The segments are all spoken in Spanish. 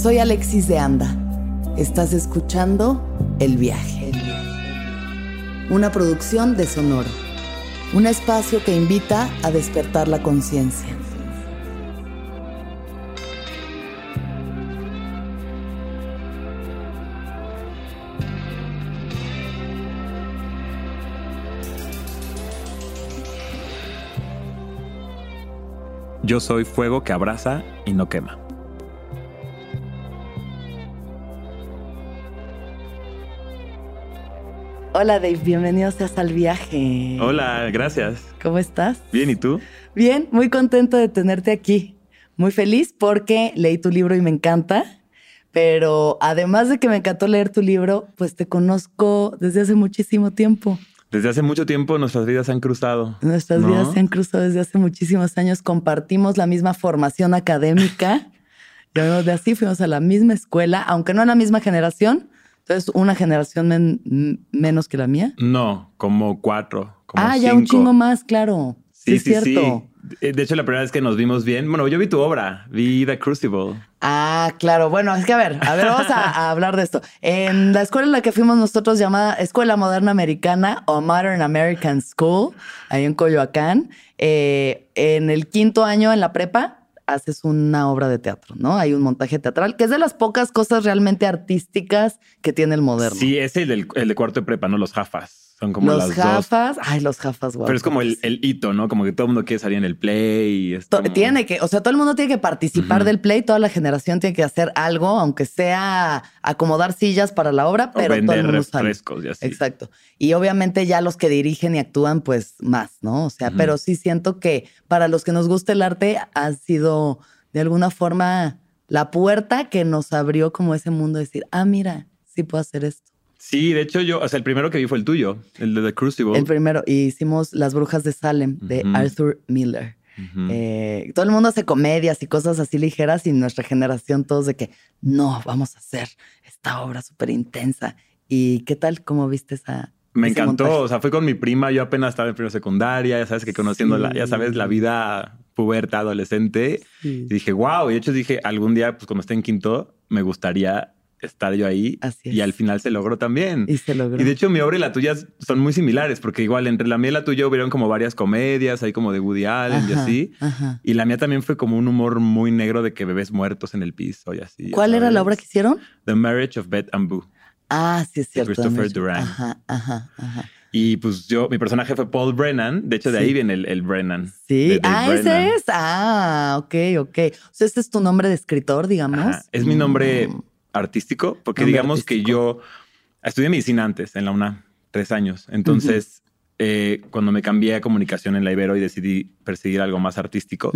Soy Alexis de Anda. Estás escuchando El Viaje. Una producción de Sonoro. Un espacio que invita a despertar la conciencia. Yo soy fuego que abraza y no quema. Hola Dave, bienvenido seas al viaje. Hola, gracias. ¿Cómo estás? Bien, ¿y tú? Bien, muy contento de tenerte aquí. Muy feliz porque leí tu libro y me encanta. Pero además de que me encantó leer tu libro, pues te conozco desde hace muchísimo tiempo. Desde hace mucho tiempo nuestras vidas se han cruzado. Nuestras vidas se han cruzado desde hace muchísimos años. Compartimos la misma formación académica. de así, fuimos a la misma escuela, aunque no en la misma generación, entonces, ¿una generación menos que la mía? No, como cuatro. Como ah, ya un chingo más, claro. Sí, es cierto. Eh, de hecho, la primera vez que nos vimos bien, bueno, yo vi tu obra, vi The Crucible. Ah, claro. Bueno, es que a ver, a ver, vamos a, hablar de esto. En la escuela en la que fuimos nosotros, llamada Escuela Moderna Americana o Modern American School, ahí en Coyoacán, eh, en el quinto año en la prepa, haces una obra de teatro, ¿no? Hay un montaje teatral, que es de las pocas cosas realmente artísticas que tiene el moderno. Sí, es el, el de cuarto de prepa, ¿no? Los jafas. Son como los jafas. Ay, los jafas, guau. Pero es como el, hito, ¿no? Como que todo el mundo quiere salir en el play. Y Tiene que, o sea, todo el mundo tiene que participar del play, toda la generación tiene que hacer algo, aunque sea acomodar sillas para la obra, pero todo el mundo refrescos y así. Exacto. Y obviamente ya los que dirigen y actúan, pues más, ¿no? O sea, pero sí siento que para los que nos gusta el arte ha sido de alguna forma la puerta que nos abrió como ese mundo, de decir, ah, mira, sí puedo hacer esto. Sí, de hecho yo, o sea, el primero que vi fue el tuyo, el de The Crucible. El primero, y hicimos Las Brujas de Salem, de Arthur Miller. Eh, todo el mundo hace comedias y cosas así ligeras y nuestra generación todos de que no, vamos a hacer esta obra súper intensa. ¿Y qué tal? ¿Cómo viste esa? Me encantó, o sea, fue con mi prima, yo apenas estaba en primera secundaria, ya sabes que conociendo la, ya sabes, la vida puberta, adolescente. Y dije, wow, y de hecho dije, algún día, pues cuando esté en quinto, me gustaría estar yo ahí. Y al final se logró también. Y se logró. Y de hecho mi obra y la tuya son muy similares, porque igual entre la mía y la tuya hubieron como varias comedias, ahí como de Woody Allen y así. Y la mía también fue como un humor muy negro de que bebés muertos en el piso y así. ¿Cuál era la obra que hicieron? The Marriage of Beth and Boo. Ah, sí, es cierto. Christopher Duran. Ajá, ajá, ajá. Y pues yo, mi personaje fue Paul Brennan. De hecho, de ahí viene el, Brennan. Sí. Ah, ese es. Ah, ok, ok. O sea, este es tu nombre de escritor, digamos. Es mi nombre mm artístico, porque digamos que yo estudié medicina antes en la UNA, tres años. Entonces, eh, cuando me cambié a comunicación en la Ibero y decidí perseguir algo más artístico,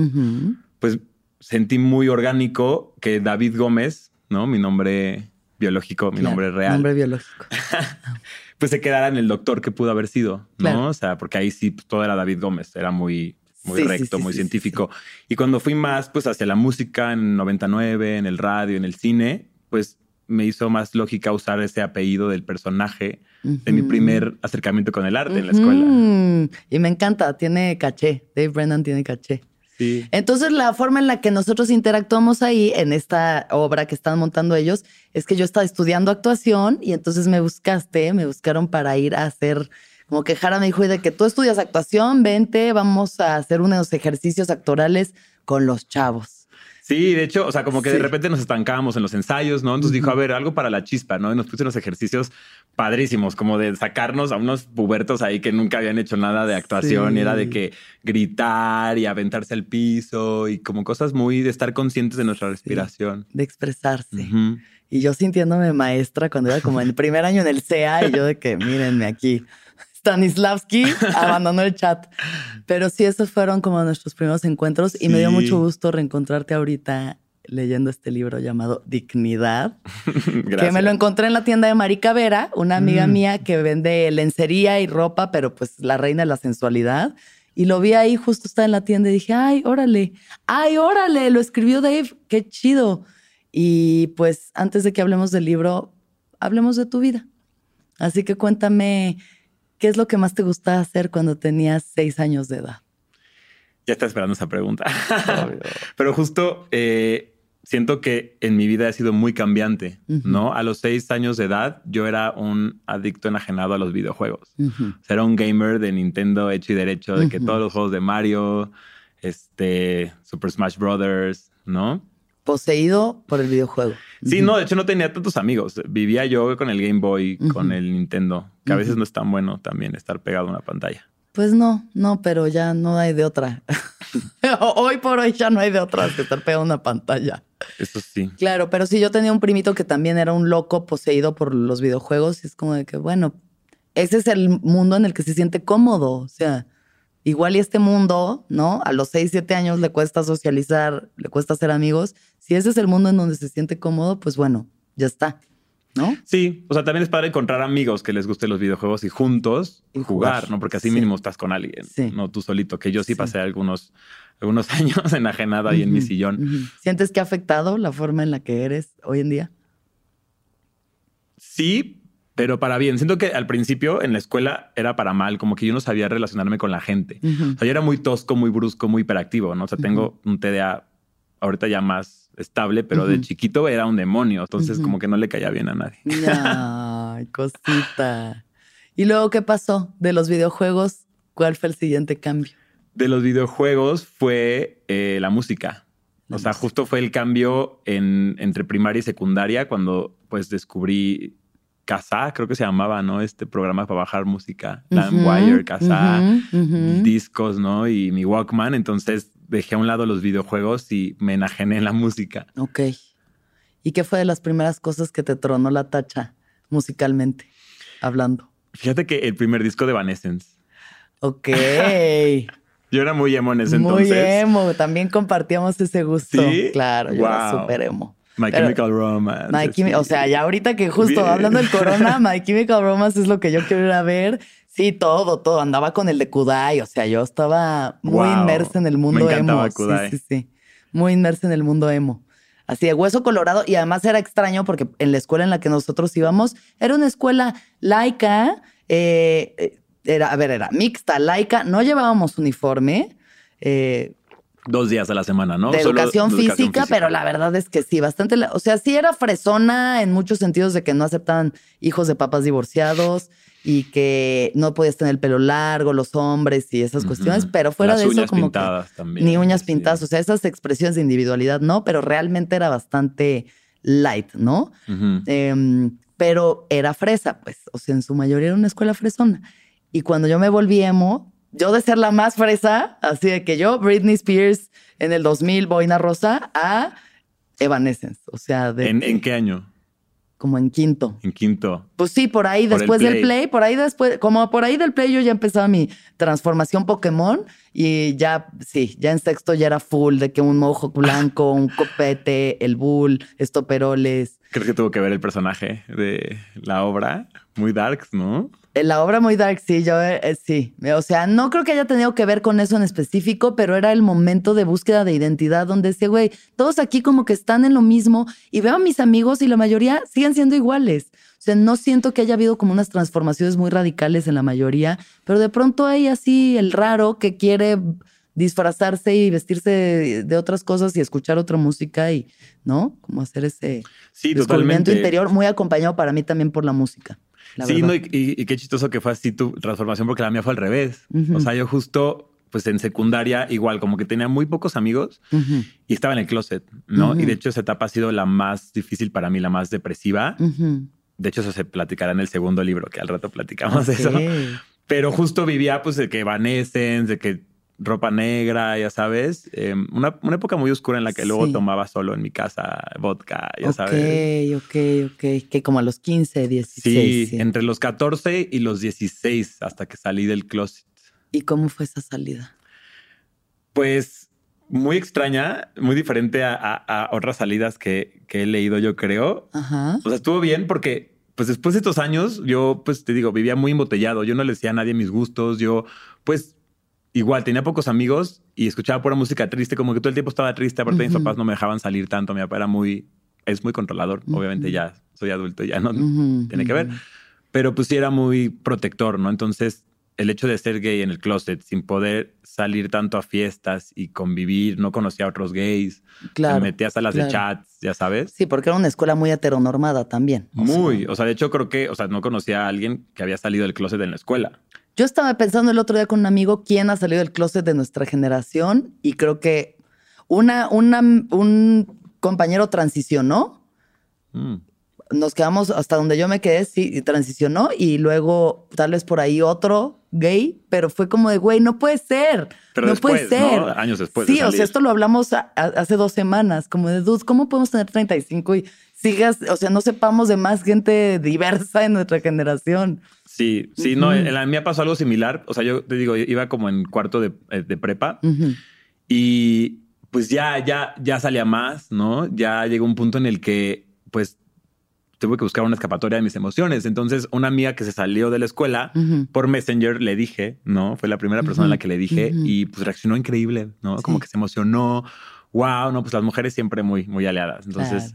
pues sentí muy orgánico que David Gómez, ¿no? Mi nombre biológico, mi nombre real. Nombre biológico. pues se quedara en el doctor que pudo haber sido, ¿no? O sea, porque ahí sí pues, todo era David Gómez, era muy muy recto, muy científico. Y cuando fui más pues hacia la música en 99, en el radio, en el cine, pues me hizo más lógica usar ese apellido del personaje de mi primer acercamiento con el arte en la escuela. Y me encanta, tiene caché. Dave Brennan tiene caché. Sí. Entonces, la forma en la que nosotros interactuamos ahí en esta obra que están montando ellos es que yo estaba estudiando actuación y entonces me buscaste, me buscaron para ir a hacer, como que Jara me dijo, de que tú estudias actuación, vente, vamos a hacer unos ejercicios actorales con los chavos. Sí, de hecho, o sea, como que de repente nos estancábamos en los ensayos, ¿no? Entonces dijo, a ver, algo para la chispa, ¿no? Y nos puso unos ejercicios padrísimos, como de sacarnos a unos pubertos ahí que nunca habían hecho nada de actuación. Y era de que gritar y aventarse al piso y como cosas muy de estar conscientes de nuestra respiración. de expresarse. Y yo sintiéndome maestra cuando era como en el primer año en el CEA y yo de que mírenme aquí. Stanislavski abandonó el chat. Pero sí, esos fueron como nuestros primeros encuentros y me dio mucho gusto reencontrarte ahorita leyendo este libro llamado Dignidad, que me lo encontré en la tienda de Marica Vera, una amiga mm. mía que vende lencería y ropa, pero pues la reina de la sensualidad. Y lo vi ahí, justo está en la tienda y dije, ay, órale, ay, órale, lo escribió Dave, qué chido. Y pues antes de que hablemos del libro, hablemos de tu vida. Así que cuéntame ¿Qué es lo que más te gustaba hacer cuando tenías seis años de edad? Ya está esperando esa pregunta. Pero justo, eh, siento que en mi vida ha sido muy cambiante, ¿no? A los seis años de edad, yo era un adicto enajenado a los videojuegos. era un gamer de Nintendo hecho y derecho, de que todos los juegos de Mario, este, Super Smash Brothers, ¿no? Poseído por el videojuego. Sí, no, de hecho no tenía tantos amigos. Vivía yo con el Game Boy, con el Nintendo, que a veces no es tan bueno también estar pegado a una pantalla. Pues no, no, pero ya no hay de otra. hoy por hoy ya no hay de otra que estar pegado a una pantalla. Eso sí. Claro, pero sí, yo tenía un primito que también era un loco poseído por los videojuegos y es como de que, bueno, ese es el mundo en el que se siente cómodo. O sea, igual y este mundo, ¿no? A los 6, 7 años le cuesta socializar, le cuesta ser amigos. Si ese es el mundo en donde se siente cómodo, pues bueno, ya está. ¿no? Sí, o sea, también es padre encontrar amigos que les gusten los videojuegos y juntos jugar, ¿no? Porque así mínimo estás con alguien, no tú solito, que yo sí, pasé algunos, algunos años enajenado ahí en mi sillón. ¿Sientes que ha afectado la forma en la que eres hoy en día? Sí, pero para bien. Siento que al principio en la escuela era para mal, como que yo no sabía relacionarme con la gente. O sea, yo era muy tosco, muy brusco, muy hiperactivo, ¿no? O sea, tengo un TDA ahorita ya más estable, pero de chiquito era un demonio, entonces como que no le caía bien a nadie. Ay, cosita. ¿Y luego qué pasó de los videojuegos? ¿Cuál fue el siguiente cambio? De los videojuegos fue eh, la música. o sea, justo fue el cambio en, entre primaria y secundaria cuando pues descubrí Casa, creo que se llamaba, ¿no? Este programa para bajar música, LimeWire, Casa, discos, ¿no? Y mi Walkman. Entonces dejé a un lado los videojuegos y me enajené en la música. Ok. ¿Y qué fue de las primeras cosas que te tronó la tacha musicalmente hablando? Fíjate que el primer disco de Evanescence. Ok. yo era muy emo en ese entonces. Muy emo. También compartíamos ese gusto. Sí. Claro, yo era súper emo. My Chemical Romance. o sea, ya ahorita que justo hablando del corona, My Chemical Romance es lo que yo quiero ir a ver. Sí, todo, todo. Andaba con el de Kudai. O sea, yo estaba muy inmersa en el mundo Me emo. Kudai. Sí, sí, sí. Muy inmersa en el mundo emo. Así de hueso colorado. Y además era extraño porque en la escuela en la que nosotros íbamos era una escuela laica. Eh, era, a ver, era mixta, laica. No llevábamos uniforme. Eh, Dos días a la semana, ¿no? De educación, física, pero la verdad es que sí, bastante. O sea, sí era fresona en muchos sentidos de que no aceptaban hijos de papás divorciados y que no podías tener el pelo largo, los hombres y esas cuestiones, pero fuera de eso como pintadas también, ni uñas pintadas, o sea, esas expresiones de individualidad no, pero realmente era bastante light, ¿no? Em, pero era fresa, pues, o sea, en su mayoría era una escuela fresona. Y cuando yo me volví emo, yo de ser la más fresa, así de que yo, Britney Spears, en el 2000, Boina Rosa, a Evanescence, o sea, de... ¿En, ¿en qué año? como en quinto. En quinto. Pues sí, por ahí, después del play, por ahí después, como por ahí del play yo ya empezaba mi transformación Pokémon y ya, sí, ya en sexto ya era full de que un mojo blanco, un copete, el bull, estoperoles. ¿Crees que tuvo que ver el personaje de la obra? Muy darks, ¿no? La obra muy dark, sí, yo eh, eh, sí. O sea, no creo que haya tenido que ver con eso en específico, pero era el momento de búsqueda de identidad donde decía, güey, todos aquí como que están en lo mismo y veo a mis amigos y la mayoría siguen siendo iguales. O sea, no siento que haya habido como unas transformaciones muy radicales en la mayoría, pero de pronto hay así el raro que quiere disfrazarse y vestirse de, otras cosas y escuchar otra música y, ¿no? Como hacer ese sí, interior muy acompañado para mí también por la música sí, no, y, qué chistoso que fue así tu transformación, porque la mía fue al revés. O sea, yo justo, pues en secundaria, igual, como que tenía muy pocos amigos y estaba en el closet, ¿no? Y de hecho, esa etapa ha sido la más difícil para mí, la más depresiva. De hecho, eso se platicará en el segundo libro, que al rato platicamos de eso. Pero justo vivía, pues, de que Evanescence, de que ropa negra, ya sabes. Em, una, época muy oscura en la que luego tomaba solo en mi casa vodka, ya sabes. Ok, ok, ok. Que como a los 15, 16. Sí, entre los 14 y los 16 hasta que salí del closet. ¿Y cómo fue esa salida? Pues muy extraña, muy diferente a, otras salidas que, que, he leído, yo creo. Ajá. O sea, estuvo bien porque, pues después de estos años, yo, pues te digo, vivía muy embotellado. Yo no le decía a nadie mis gustos. Yo, pues igual tenía pocos amigos y escuchaba pura música triste, como que todo el tiempo estaba triste. Aparte, mis papás no me dejaban salir tanto. Mi papá era muy, es muy controlador. Obviamente, ya soy adulto, ya no tiene que ver. Pero pues sí era muy protector, ¿no? Entonces, el hecho de ser gay en el closet sin poder salir tanto a fiestas y convivir, no conocía a otros gays, claro, me metía a salas de chats, ya sabes. Sí, porque era una escuela muy heteronormada también. Muy, o sea, de hecho creo que, o sea, no conocía a alguien que había salido del closet en la escuela. Yo estaba pensando el otro día con un amigo quién ha salido del closet de nuestra generación y creo que una, una un compañero transicionó. Mm nos quedamos hasta donde yo me quedé, sí, transicionó y luego tal vez por ahí otro gay, pero fue como de, güey, no puede ser. Pero no puede ser. Años después. Sí, o sea, esto lo hablamos hace dos semanas, como de, dudes, ¿cómo podemos tener 35 y sigas, o sea, no sepamos de más gente diversa en nuestra generación? Sí, sí, no, en la mía pasó algo similar. O sea, yo te digo, iba como en cuarto de, eh, prepa y pues ya, ya, ya salía más, ¿no? Ya llegó un punto en el que, pues, tuve que buscar una escapatoria de mis emociones. Entonces, una amiga que se salió de la escuela por Messenger le dije, ¿no? Fue la primera persona a la que le dije y pues reaccionó increíble, ¿no? Como que se emocionó. Wow, no, pues las mujeres siempre muy, muy aliadas. Entonces,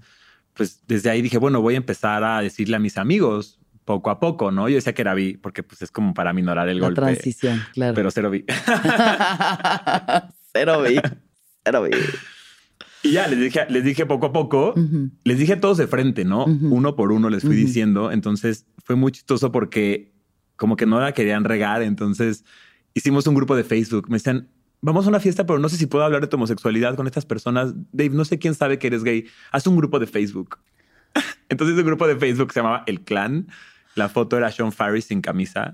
pues desde ahí dije, bueno, voy a empezar a decirle a mis amigos poco a poco, ¿no? Yo decía que era bi porque pues es como para minorar el la golpe. transición, claro. Pero cero bi. cero bi. Cero bi. Y ya les dije, les dije poco a poco, les dije a todos de frente, ¿no? Uno por uno les fui diciendo. Entonces fue muy chistoso porque como que no la querían regar. Entonces hicimos un grupo de Facebook. Me decían, vamos a una fiesta, pero no sé si puedo hablar de tu homosexualidad con estas personas. Dave, no sé quién sabe que eres gay. Haz un grupo de Facebook. Entonces un grupo de Facebook se llamaba El Clan. La foto era Sean Farris sin camisa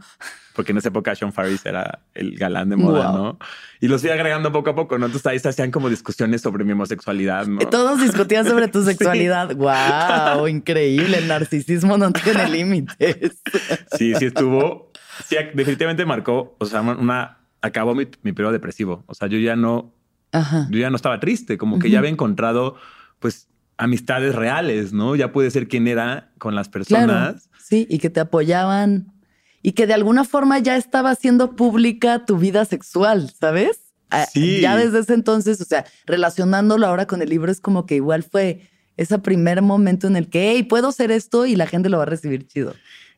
porque en esa época Sean Faris era el galán de moda, ¿no? Y los fui agregando poco a poco, ¿no? Entonces ahí se hacían como discusiones sobre mi homosexualidad, ¿no? Todos discutían sobre tu sexualidad. ¡Wow! Increíble. El narcisismo no tiene límites. Sí, sí estuvo. Sí, definitivamente marcó, o sea, una. Acabó mi, periodo depresivo. O sea, yo ya no. Yo ya no estaba triste, como que ya había encontrado, pues, amistades reales, ¿no? Ya pude ser quien era con las personas. Sí, y que te apoyaban y que de alguna forma ya estaba haciendo pública tu vida sexual, ¿sabes? Sí. Ya desde ese entonces, o sea, relacionándolo ahora con el libro es como que igual fue ese primer momento en el que, hey, puedo hacer esto y la gente lo va a recibir chido.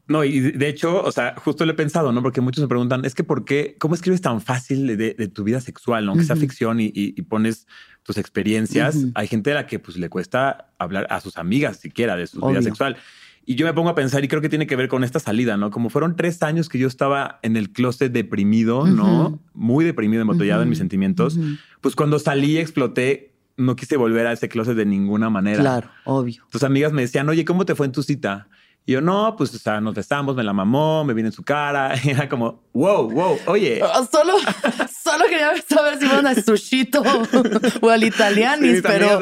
No, y de hecho, o sea, justo lo he pensado, ¿no? Porque muchos me preguntan, es que ¿por qué? ¿Cómo escribes tan fácil de, tu vida sexual, ¿no? Que sea ficción y, pones tus experiencias. Hay gente a la que pues le cuesta hablar a sus amigas siquiera de su vida sexual. Y yo me pongo a pensar y creo que tiene que ver con esta salida, ¿no? Como fueron tres años que yo estaba en el closet deprimido, ¿no? Muy deprimido, embotellado en mis sentimientos. Pues cuando salí, exploté, no quise volver a ese closet de ninguna manera. Claro, obvio. Tus amigas me decían, oye, ¿cómo te fue en tu cita? Y yo, no, pues, o sea, nos besamos, me la mamó, me viene en su cara. Y era como, wow, wow, oye. Solo, solo quería saber si iban a sushito o al italianis, pero.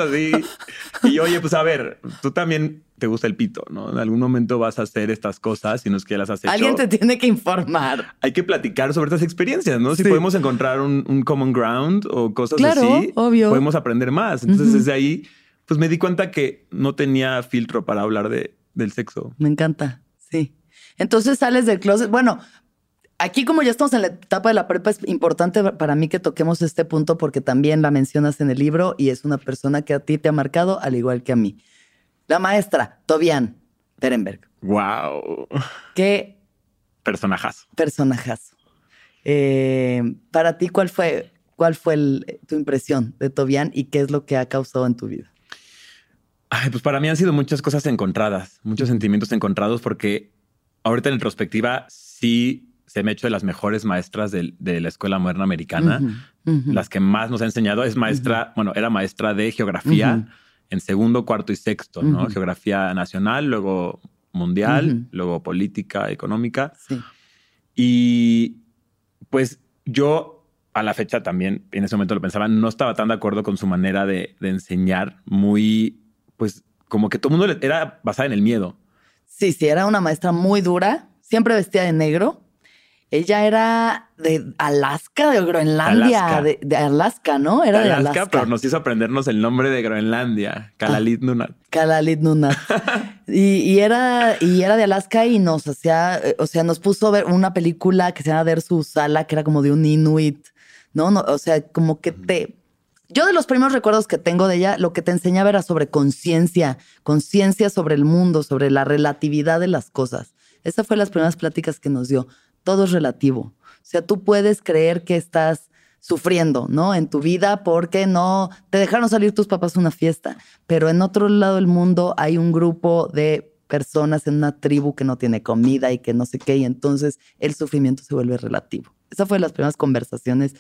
Y oye, pues a ver, tú también te gusta el pito, ¿no? En algún momento vas a hacer estas cosas y no es que las has hecho. Alguien te tiene que informar. Hay que platicar sobre estas experiencias, ¿no? Si podemos encontrar un, common ground o cosas así, obvio. podemos aprender más. Entonces, desde ahí, pues me di cuenta que no tenía filtro para hablar de, del sexo. Me encanta, sí. Entonces sales del closet. Bueno, aquí como ya estamos en la etapa de la prepa, es importante para mí que toquemos este punto porque también la mencionas en el libro y es una persona que a ti te ha marcado al igual que a mí. La maestra, Tobian Terenberg. Wow. Qué personajazo. Personajazo. Eh, para ti, ¿cuál fue, cuál fue tu impresión de Tobian y qué es lo que ha causado en tu vida? Ay, pues para mí han sido muchas cosas encontradas, muchos sentimientos encontrados, porque ahorita en retrospectiva sí se me ha hecho de las mejores maestras de, la Escuela Moderna Americana, las que más nos ha enseñado. Es maestra, bueno, era maestra de geografía en segundo, cuarto y sexto, ¿no? Geografía nacional, luego mundial, luego política, económica. Sí. Y pues yo a la fecha también, en ese momento lo pensaba, no estaba tan de acuerdo con su manera de, de enseñar, muy pues como que todo el mundo era basada en el miedo. Sí, sí, era una maestra muy dura, siempre vestida de negro. Ella era de Alaska, de Groenlandia, De, Alaska, ¿no? Era de Alaska, pero nos hizo aprendernos el nombre de Groenlandia, Kalalit ah, Nunat. Kalalit Nunat. y, era, y era de Alaska y nos hacía, eh, o sea, nos puso a ver una película que se llama Ver su sala, que era como de un inuit, ¿no? no o sea, como que te yo de los primeros recuerdos que tengo de ella, lo que te enseñaba era sobre conciencia, conciencia sobre el mundo, sobre la relatividad de las cosas. Esa fue las primeras pláticas que nos dio. Todo es relativo. O sea, tú puedes creer que estás sufriendo, ¿no? En tu vida porque no te dejaron salir tus papás a una fiesta, pero en otro lado del mundo hay un grupo de personas en una tribu que no tiene comida y que no sé qué, y entonces el sufrimiento se vuelve relativo. Esa fue las primeras conversaciones,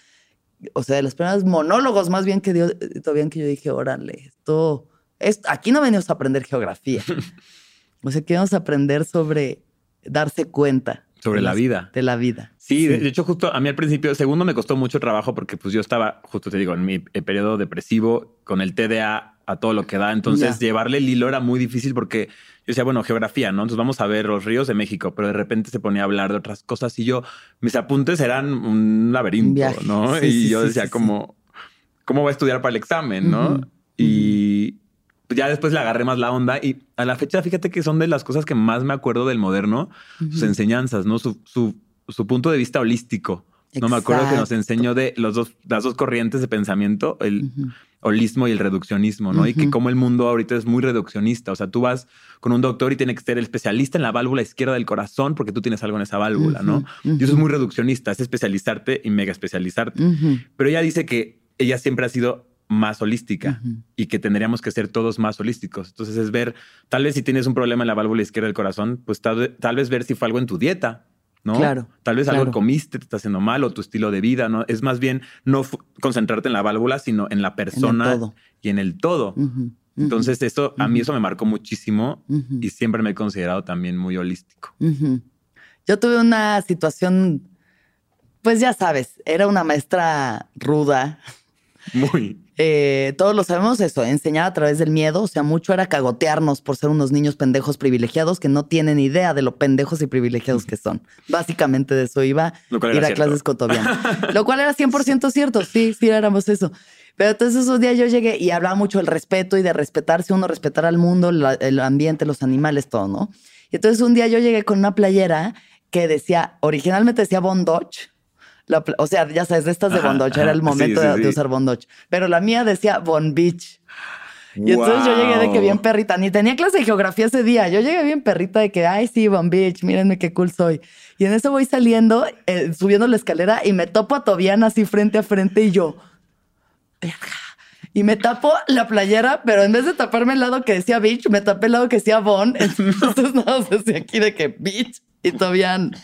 o sea, de los primeros monólogos más bien que dio todavía que yo dije, órale, esto, esto aquí no venimos a aprender geografía. o sea, que vamos a aprender sobre darse cuenta sobre la vida. De la vida. Sí, de hecho, justo a mí al principio, segundo me costó mucho trabajo porque pues yo estaba, justo te digo, en mi periodo depresivo con el TDA a todo lo que da. Entonces, llevarle el hilo era muy difícil porque yo decía, bueno, geografía, ¿no? Entonces vamos a ver los ríos de México, pero de repente se ponía a hablar de otras cosas y yo, mis apuntes eran un laberinto, ¿no? y yo decía, como, ¿cómo voy a estudiar para el examen, no? Y pues ya después le agarré más la onda y a la fecha, fíjate que son de las cosas que más me acuerdo del moderno, sus enseñanzas, ¿no? Su, su, su, punto de vista holístico. No me acuerdo que nos enseñó de los dos, las dos corrientes de pensamiento, el holismo y el reduccionismo, ¿no? Y que como el mundo ahorita es muy reduccionista. O sea, tú vas con un doctor y tiene que ser el especialista en la válvula izquierda del corazón porque tú tienes algo en esa válvula, ¿no? Y eso es muy reduccionista, es especializarte y mega especializarte. Pero ella dice que ella siempre ha sido más holística y que tendríamos que ser todos más holísticos. Entonces es ver, tal vez si tienes un problema en la válvula izquierda del corazón, pues tal, vez ver si fue algo en tu dieta, ¿no? Claro. Tal vez algo comiste, te está haciendo mal o tu estilo de vida, ¿no? Es más bien no concentrarte en la válvula, sino en la persona y en el todo. Entonces eso, a mí eso me marcó muchísimo y siempre me he considerado también muy holístico. Yo tuve una situación, pues ya sabes, era una maestra ruda. Muy. Eh, todos lo sabemos eso, enseñar a través del miedo, o sea, mucho era cagotearnos por ser unos niños pendejos privilegiados que no tienen idea de lo pendejos y privilegiados que son. Básicamente de eso iba ir a clases con lo cual era 100% cierto, sí, sí éramos eso. Pero entonces esos días yo llegué y hablaba mucho del respeto y de respetarse uno, respetar al mundo, el ambiente, los animales, todo, ¿no? Y entonces un día yo llegué con una playera que decía, originalmente decía Bondage, o sea, ya sabes, de estas de Bondoch, era el momento de, usar Bondoch. Pero la mía decía Bon Beach. Y entonces yo llegué de que bien perrita, ni tenía clase de geografía ese día. Yo llegué bien perrita de que, ay, sí, Bon Beach, mírenme qué cool soy. Y en eso voy saliendo, eh, subiendo la escalera y me topo a Tobiana así frente a frente y yo, y me tapo la playera, pero en vez de taparme el lado que decía beach, me tapé el lado que decía Bon. Entonces, no, sé aquí de que beach y Tobian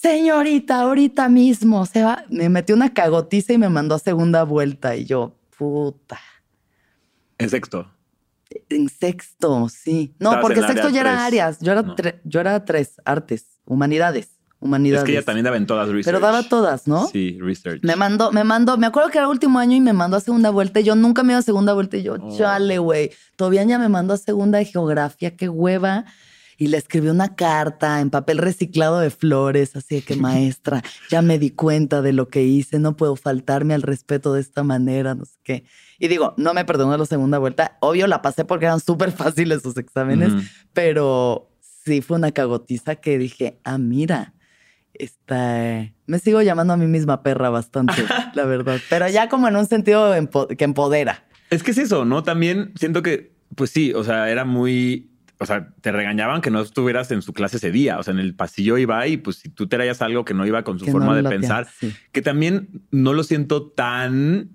señorita, ahorita mismo, se va. Me metió una cagotiza y me mandó a segunda vuelta. Y yo, puta. ¿En sexto? En sexto, sí. No, porque sexto ya era áreas. Yo era, yo era tres, artes, humanidades. Humanidades. Es que ella también daba en todas research. Pero daba todas, ¿no? Sí, research. Me mandó, me mandó, me acuerdo que era el último año y me mandó a segunda vuelta. Y yo nunca me iba a segunda vuelta y yo, oh. chale, güey. Todavía ya me mandó a segunda de geografía, qué hueva y le escribió una carta en papel reciclado de flores, así que maestra, ya me di cuenta de lo que hice, no puedo faltarme al respeto de esta manera, no sé qué. Y digo, no me perdonó la segunda vuelta, obvio la pasé porque eran súper fáciles sus exámenes, pero sí fue una cagotiza que dije, ah, mira, está... Me sigo llamando a mí misma perra bastante, la verdad, pero ya como en un sentido que empodera. Es que es eso, ¿no? También siento que, pues sí, o sea, era muy o sea, te regañaban que no estuvieras en su clase ese día. O sea, en el pasillo iba y pues si tú traías algo que no iba con su forma de pensar, que también no lo siento tan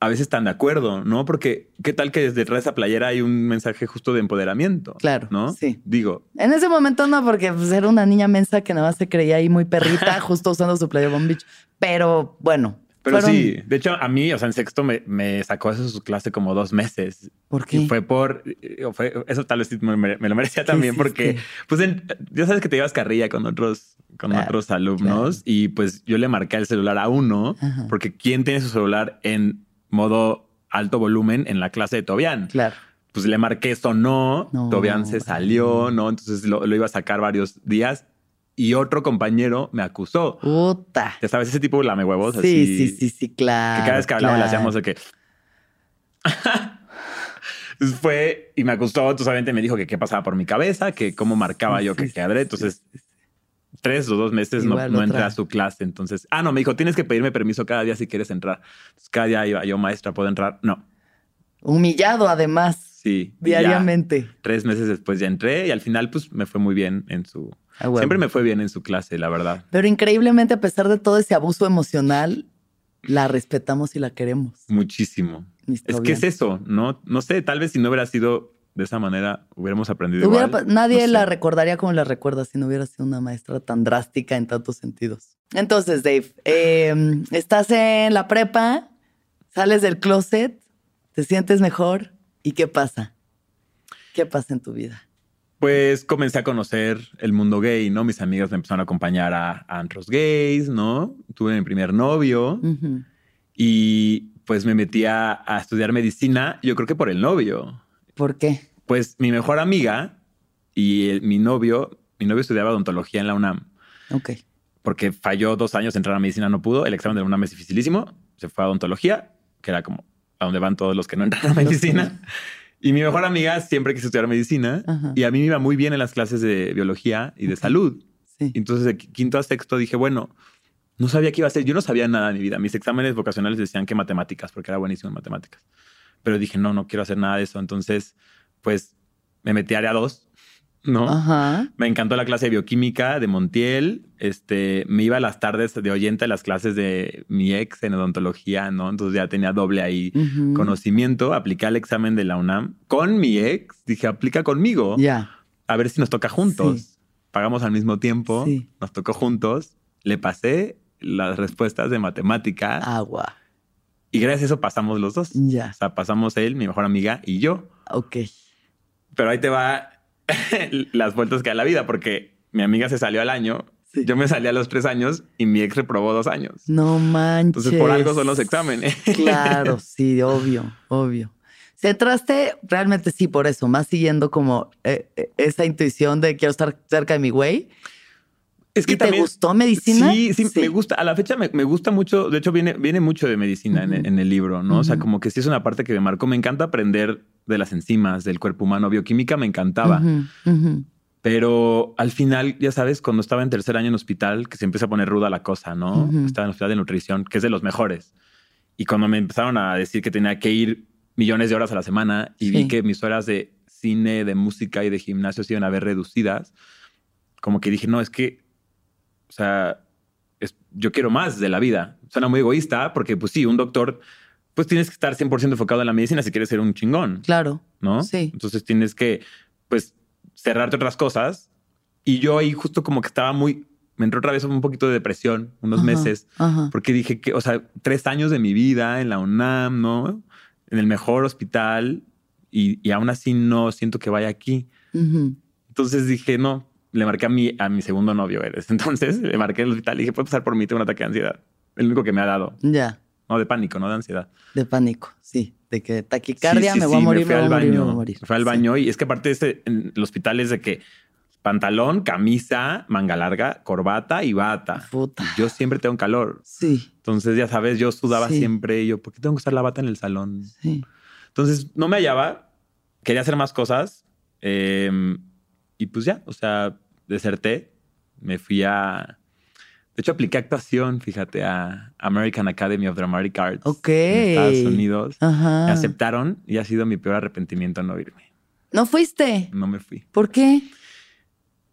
a veces tan de acuerdo, ¿no? Porque qué tal que desde detrás de esa playera hay un mensaje justo de empoderamiento. Claro. ¿No? Sí. Digo. En ese momento no, porque pues, era una niña mensa que nada más se creía ahí muy perrita, justo usando su playa Bomb Beach. Pero bueno, pero sí, de hecho, a mí, o sea, en sexto me, me sacó eso su clase como dos meses. ¿Por qué? Y fue por, fue, eso tal vez me, me lo merecía también porque, pues, ya sabes que te llevas carrilla con otros, con otros alumnos y pues yo le marqué el celular a uno porque ¿quién tiene su celular en modo alto volumen en la clase de Tobián? Claro. Pues le marqué eso, no, Tobián se salió, ¿no? Entonces lo, lo iba a sacar varios días y otro compañero me acusó. Puta. Ya sabes, ese tipo lame huevos. Sí, sí, sí, sí, claro. Que cada vez que hablaba le hacíamos de que. fue y me acusó. Entonces, obviamente me dijo que qué pasaba por mi cabeza, que cómo marcaba yo que quedé. Entonces, tres o dos meses no, no entré a su clase. Entonces, ah, no, me dijo, tienes que pedirme permiso cada día si quieres entrar. cada día iba yo, maestra, ¿puedo entrar? No. Humillado, además. Sí. Diariamente. tres meses después ya entré y al final pues me fue muy bien en su... Ah, siempre me fue bien en su clase, la verdad. Pero increíblemente a pesar de todo ese abuso emocional, la respetamos y la queremos. Muchísimo. Es que es eso, ¿no? No sé, tal vez si no hubiera sido de esa manera, hubiéramos aprendido igual. Nadie la recordaría como la recuerda si no hubiera sido una maestra tan drástica en tantos sentidos. Entonces, Dave, em, estás en la prepa, sales del closet, te sientes mejor y ¿qué pasa? ¿Qué pasa en tu vida? Pues comencé a conocer el mundo gay, ¿no? Mis amigas me empezaron a acompañar a, antros gays, ¿no? Tuve mi primer novio y pues me metí a, estudiar medicina, yo creo que por el novio. ¿Por qué? Pues mi mejor amiga y mi novio, mi novio estudiaba odontología en la UNAM. Ok. Porque falló dos años, entrar a medicina no pudo, el examen de la UNAM es dificilísimo, se fue a odontología, que era como a donde van todos los que no entran a medicina. Y mi mejor amiga siempre quiso estudiar medicina y a mí me iba muy bien en las clases de biología y de salud. Entonces, de quinto a sexto dije, bueno, no sabía qué iba a hacer. Yo no sabía nada de mi vida. Mis exámenes vocacionales decían que matemáticas, porque era buenísimo en matemáticas. Pero dije, no, no quiero hacer nada de eso. Entonces, pues me metí a área 2 ¿no? Ajá. Me encantó la clase de bioquímica de Montiel. Este, me iba a las tardes de oyente a las clases de mi ex en odontología, ¿no? Entonces ya tenía doble ahí conocimiento. Apliqué el examen de la UNAM con mi ex. Dije, aplica conmigo. Ya. A ver si nos toca juntos. Pagamos al mismo tiempo. Nos tocó juntos. Le pasé las respuestas de matemática. Agua. Y gracias a eso pasamos los dos. Ya. O sea, pasamos él, mi mejor amiga y yo. Ok. Pero ahí te va las vueltas que da la vida, porque mi amiga se salió al año, yo me salí a los tres años y mi ex reprobó dos años. No manches. Entonces, por algo son los exámenes. Claro, sí, obvio, obvio. Si entraste, realmente sí, por eso, más siguiendo como eh, eh, esa intuición de quiero estar cerca de mi güey. Es que te gustó medicina? Sí, sí, me gusta. A la fecha me, gusta mucho. De hecho, viene, viene mucho de medicina en, el libro, ¿no? O sea, como que sí es una parte que me marcó. Me encanta aprender de las enzimas, del cuerpo humano. Bioquímica me encantaba. Pero al final, ya sabes, cuando estaba en tercer año en hospital, que se empieza a poner ruda la cosa, ¿no? Estaba en hospital de nutrición, que es de los mejores. Y cuando me empezaron a decir que tenía que ir millones de horas a la semana y vi que mis horas de cine, de música y de gimnasio se iban a ver reducidas, como que dije, no, es que o sea, yo quiero más de la vida. Suena muy egoísta porque, pues sí, un doctor, pues tienes que estar 100% enfocado en la medicina si quieres ser un chingón. Claro. ¿No? Sí. Entonces tienes que, pues, cerrarte otras cosas. Y yo ahí justo como que estaba muy, me entró otra vez un poquito de depresión, unos meses, porque dije que, o sea, tres años de mi vida en la UNAM, ¿no? En el mejor hospital y, y aún así no siento que vaya aquí. Entonces dije, no, le marqué a mi, a mi segundo novio eres. Entonces le marqué el hospital y dije, puede pasar por mí, tengo un ataque de ansiedad. El único que me ha dado. Ya. No, de pánico, no de ansiedad. De pánico, sí. De que taquicardia, me, voy a morir, me, fui al baño, Me fui al baño y es que aparte de en el hospital es de que pantalón, camisa, manga larga, corbata y bata. Puta. yo siempre tengo calor. Sí. Entonces, ya sabes, yo sudaba siempre y yo, ¿por qué tengo que usar la bata en el salón? Sí. Entonces, no me hallaba. Quería hacer más cosas. Em, y pues ya, o sea, deserté, me fui a... De hecho, apliqué actuación, fíjate, a American Academy of Dramatic Arts. Ok. En Estados Unidos. Me aceptaron y ha sido mi peor arrepentimiento no irme. ¿No fuiste? No me fui. ¿Por qué?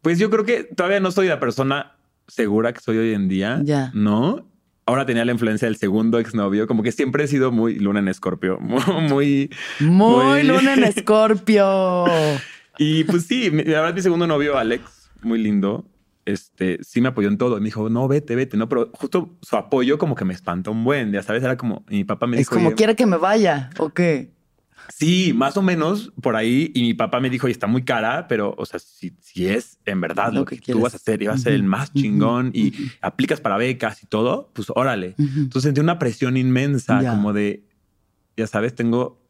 Pues yo creo que todavía no soy la persona segura que soy hoy en día. Ya. ¿No? Ahora tenía la influencia del segundo exnovio, como que siempre he sido muy luna en escorpio, muy... Muy, muy... luna en escorpio. y pues sí, la verdad mi segundo novio, Alex, muy lindo, este, sí me apoyó en todo. Y me dijo, no, vete, vete, no, pero justo su apoyo como que me espantó un buen, ya sabes, era como, mi papá me dijo. Es como, quiere que me vaya, ¿o qué? Sí, más o menos por ahí. Y mi papá me dijo, y está muy cara, pero, o sea, si, si es en verdad lo, que, tú vas a hacer y vas a ser el más chingón y aplicas para becas y todo, pues órale. Entonces sentí una presión inmensa, como de, ya sabes, tengo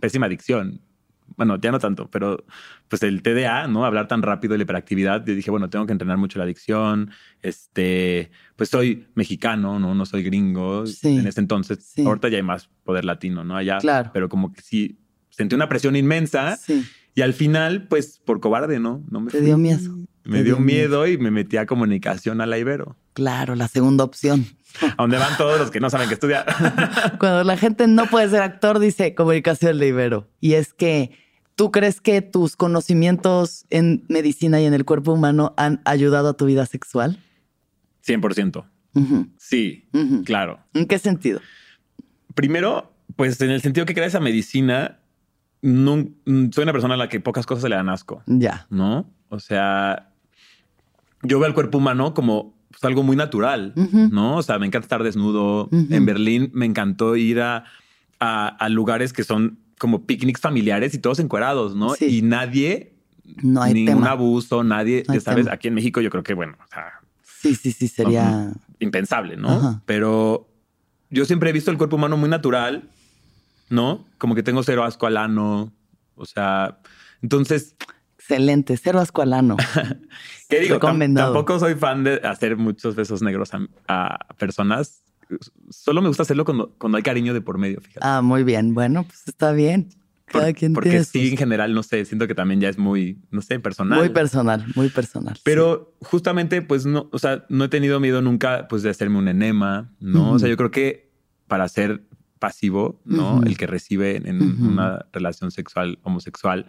pésima adicción bueno, ya no tanto, pero pues el TDA, ¿no? Hablar tan rápido de la hiperactividad, yo dije, bueno, tengo que entrenar mucho la adicción, este, pues soy mexicano, ¿no? No soy gringo en ese entonces. Ahorita ya hay más poder latino, ¿no? Allá, claro. pero como que sí, sentí una presión inmensa y al final, pues por cobarde, ¿no? No me Te dio miedo. Me dio, miedo, y me metí a comunicación a la Ibero. Claro, la segunda opción. A donde van todos los que no saben qué estudiar. Cuando la gente no puede ser actor, dice comunicación de Ibero. Y es que tú crees que tus conocimientos en medicina y en el cuerpo humano han ayudado a tu vida sexual? 100%. Sí, claro. ¿En qué sentido? Primero, pues en el sentido que crees a medicina, no, soy una persona a la que pocas cosas se le dan asco. Ya. ¿No? O sea, yo veo el cuerpo humano como pues, algo muy natural, ¿no? O sea, me encanta estar desnudo. En Berlín me encantó ir a, a, lugares que son como picnics familiares y todos encuerados, ¿no? Y nadie, no hay ningún abuso, nadie, ya sabes, aquí en México yo creo que, bueno, o sea, sí, sí, sí, sería impensable, ¿no? Pero yo siempre he visto el cuerpo humano muy natural, ¿no? Como que tengo cero asco al ano, o sea, entonces Excelente, cero asco al ano. ¿Qué digo? tampoco soy fan de hacer muchos besos negros a, personas. Solo me gusta hacerlo cuando, cuando hay cariño de por medio, fíjate. Ah, muy bien. Bueno, pues está bien. Cada quien porque sí, en general, no sé, siento que también ya es muy, no sé, personal. Muy personal, muy personal. Pero justamente, pues no, o sea, no he tenido miedo nunca, pues de hacerme un enema, ¿no? O sea, yo creo que para ser pasivo, ¿no? El que recibe en una relación sexual homosexual,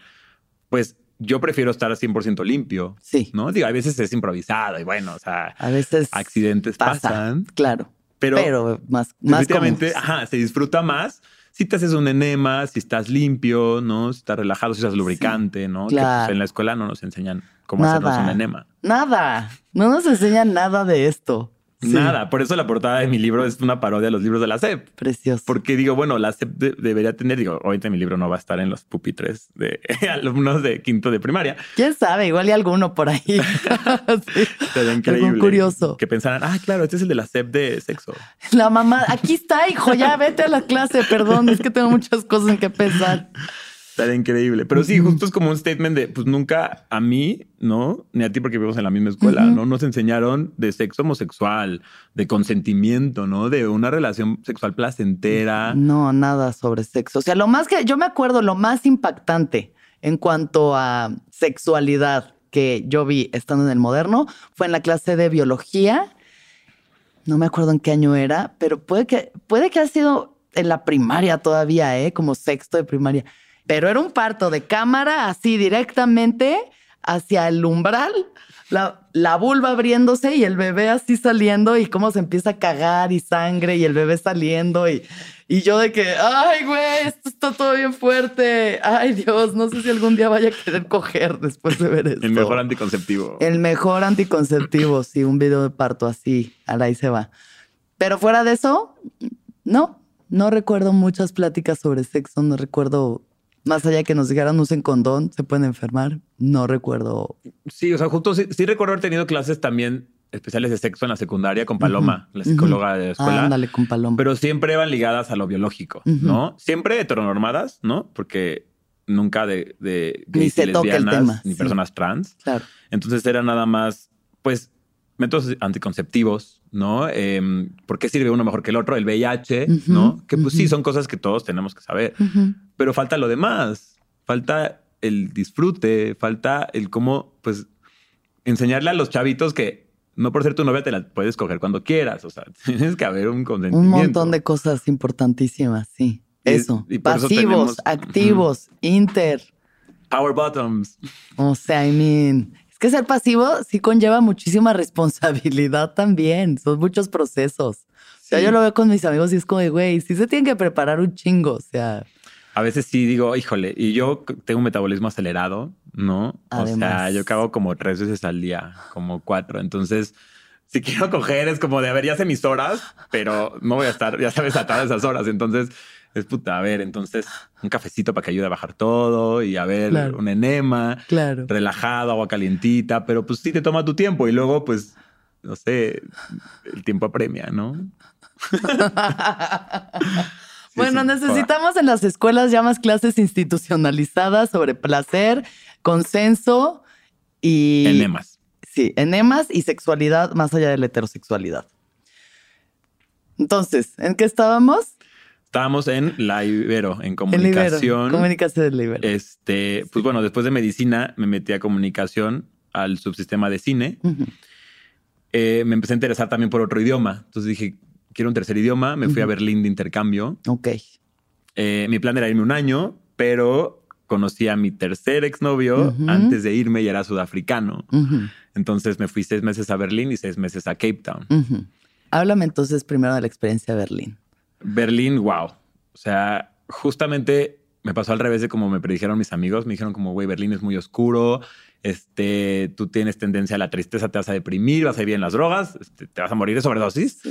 pues yo prefiero estar 100% limpio. Sí. ¿No? Digo, a veces es improvisado y bueno, o sea, a veces accidentes pasan. Claro. Pero, pero más, más ajá, se disfruta más si te haces un enema, si estás limpio, ¿no? Si estás relajado, si estás lubricante, ¿no? Pues, claro. en la escuela no nos enseñan cómo hacernos un enema. Nada. No nos enseñan nada de esto. Nada, por eso la portada de mi libro es una parodia de los libros de la SEP. Precioso. Porque digo, bueno, la SEP debería tener, digo, ahorita mi libro no va a estar en los pupitres de alumnos de quinto de primaria. ¿Quién sabe? Igual hay alguno por ahí. sí. increíble. curioso. Que pensarán, ah, claro, este es el de la SEP de sexo. La mamá, aquí está, hijo, ya vete a la clase, perdón, es que tengo muchas cosas en que pensar. Estaría increíble. Pero sí, justo es como un statement de, pues nunca a mí, ¿no? Ni a ti porque vivimos en la misma escuela, ¿no? Nos enseñaron de sexo homosexual, de consentimiento, ¿no? De una relación sexual placentera. No, nada sobre sexo. O sea, lo más que yo me acuerdo, lo más impactante en cuanto a sexualidad que yo vi estando en el moderno fue en la clase de biología. No me acuerdo en qué año era, pero puede que, puede que haya sido en la primaria todavía, ¿eh? Como sexto de primaria pero era un parto de cámara así directamente hacia el umbral, la, la, vulva abriéndose y el bebé así saliendo y cómo se empieza a cagar y sangre y el bebé saliendo y, y yo de que, ay, güey, esto está todo bien fuerte. Ay, Dios, no sé si algún día vaya a querer coger después de ver esto. El mejor anticonceptivo. El mejor anticonceptivo, sí, un video de parto así, ahí se va. Pero fuera de eso, no, no recuerdo muchas pláticas sobre sexo, no recuerdo más allá que nos dijeran usen condón, se pueden enfermar. No recuerdo. Sí, o sea, justo sí, recuerdo haber tenido clases también especiales de sexo en la secundaria con Paloma, la psicóloga de la escuela. ándale, con Paloma. Pero siempre van ligadas a lo biológico, ¿no? Siempre heteronormadas, ¿no? Porque nunca de, de gays ni lesbianas, ni personas trans. Claro. Entonces era nada más, pues, métodos anticonceptivos, ¿no? Eh, ¿Por qué sirve uno mejor que el otro? El VIH, ¿no? Que pues sí, son cosas que todos tenemos que saber. Pero falta lo demás. Falta el disfrute, falta el cómo, pues, enseñarle a los chavitos que no por ser tu novia te la puedes coger cuando quieras. O sea, tienes que haber un consentimiento. Un montón de cosas importantísimas, sí. Eso. Pasivos, activos, inter. Power bottoms. O sea, I mean, es que ser pasivo sí conlleva muchísima responsabilidad también. Son muchos procesos. O sea, yo lo veo con mis amigos y es como, güey, sí se tienen que preparar un chingo. O sea. A veces sí digo, híjole, y yo tengo un metabolismo acelerado, ¿no? O sea, yo cago como tres veces al día, como cuatro. Entonces, si quiero coger es como de, a ver, ya hace mis horas, pero no voy a estar, ya sabes, a todas esas horas. Entonces, es puta, a ver, entonces un cafecito para que ayude a bajar todo y a ver un enema, claro. relajado, agua calientita, pero pues sí te toma tu tiempo y luego pues, no sé, el tiempo apremia, ¿no? bueno, necesitamos en las escuelas ya más clases institucionalizadas sobre placer, consenso y... Enemas. Sí, enemas y sexualidad más allá de la heterosexualidad. Entonces, ¿en qué estábamos? Estábamos en la Ibero, en comunicación. comunicación de la Ibero. Este, pues bueno, después de medicina me metí a comunicación al subsistema de cine, eh, me empecé a interesar también por otro idioma. Entonces dije, quiero un tercer idioma. Me fui a Berlín de intercambio. Ok. Eh, mi plan era irme un año, pero conocí a mi tercer exnovio antes de irme y era sudafricano. Entonces me fui seis meses a Berlín y seis meses a Cape Town. Háblame entonces primero de la experiencia de Berlín. Berlín, wow. O sea, justamente me pasó al revés de como me predijeron mis amigos. Me dijeron como, güey, Berlín es muy oscuro. Este, tú tienes tendencia a la tristeza, te vas a deprimir, vas a ir bien las drogas, este, te vas a morir de sobredosis.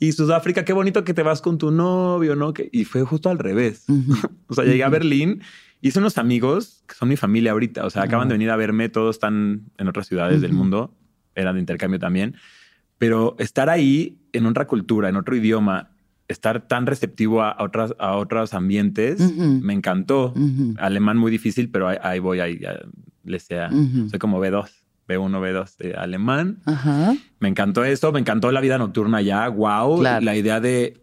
Y Sudáfrica, qué bonito que te vas con tu novio, ¿no? Y fue justo al revés. o sea, llegué a Berlín, hice unos amigos que son mi familia ahorita. O sea, acaban de venir a verme, todos están en otras ciudades del mundo, eran de intercambio también. Pero estar ahí en otra cultura, en otro idioma, estar tan receptivo a, otras, a otros ambientes, me encantó. Alemán muy difícil, pero ahí, voy, ahí le sea. Soy como B2, B1, B2 de alemán. Me encantó eso, me encantó la vida nocturna allá. Wow, la idea de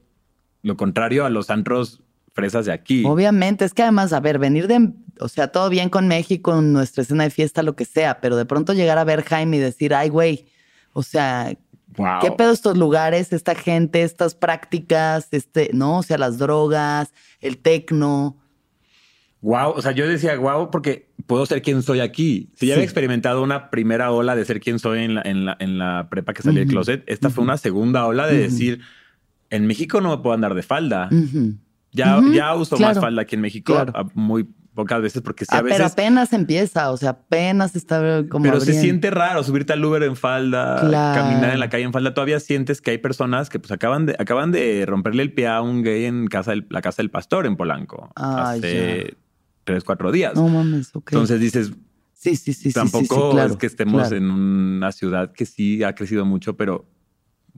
lo contrario a los antros fresas de aquí. Obviamente, es que además, a ver, venir de, o sea, todo bien con México, nuestra escena de fiesta, lo que sea, pero de pronto llegar a ver Jaime y decir, ay, güey, o sea, ¿Qué pedo estos lugares, esta gente, estas prácticas, este, no? O sea, las drogas, el tecno. Wow, o sea, yo decía wow porque puedo ser quien soy aquí. Si ya había experimentado una primera ola de ser quien soy en la, en la, en la prepa que salí del closet, esta fue una segunda ola de decir, en México no me puedo andar de falda. Ya, ya uso más falda aquí en México, muy pocas veces porque sí, a ah, veces... Pero apenas empieza, o sea, apenas está como Pero se siente raro subirte al Uber en falda, caminar en la calle en falda. Todavía sientes que hay personas que pues acaban de, acaban de romperle el pie a un gay en casa del, la casa del pastor en Polanco. hace tres, cuatro días. No mames, ok. Entonces dices... Sí, sí, sí. Tampoco es que estemos en una ciudad que sí ha crecido mucho, pero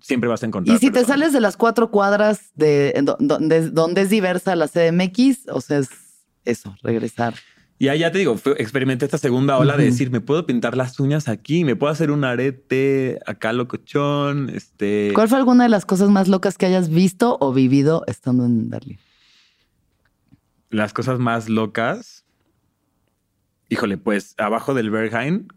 siempre vas a encontrar. Y si te sales de las cuatro cuadras de donde, donde es diversa la CDMX, o sea, es eso, regresar. Y ahí ya te digo, experimenté esta segunda ola de decir, me puedo pintar las uñas aquí, me puedo hacer un arete acá locochón, este... ¿Cuál fue alguna de las cosas más locas que hayas visto o vivido estando en Berlín? Las cosas más locas... Híjole, pues abajo del Berghain,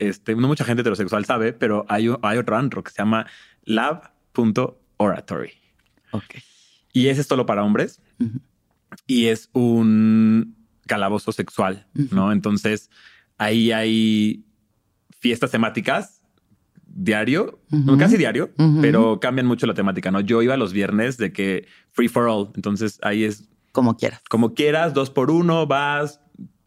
este, no mucha gente heterosexual sabe, pero hay, hay otro antro que se llama lab.oratory. Ok. Y ese es solo para hombres y es un calabozo sexual, ¿no? Entonces ahí hay fiestas temáticas diario, casi diario, pero cambian mucho la temática, ¿no? Yo iba los viernes de que free for all, entonces ahí es... Como quieras. Como quieras, dos por uno, vas,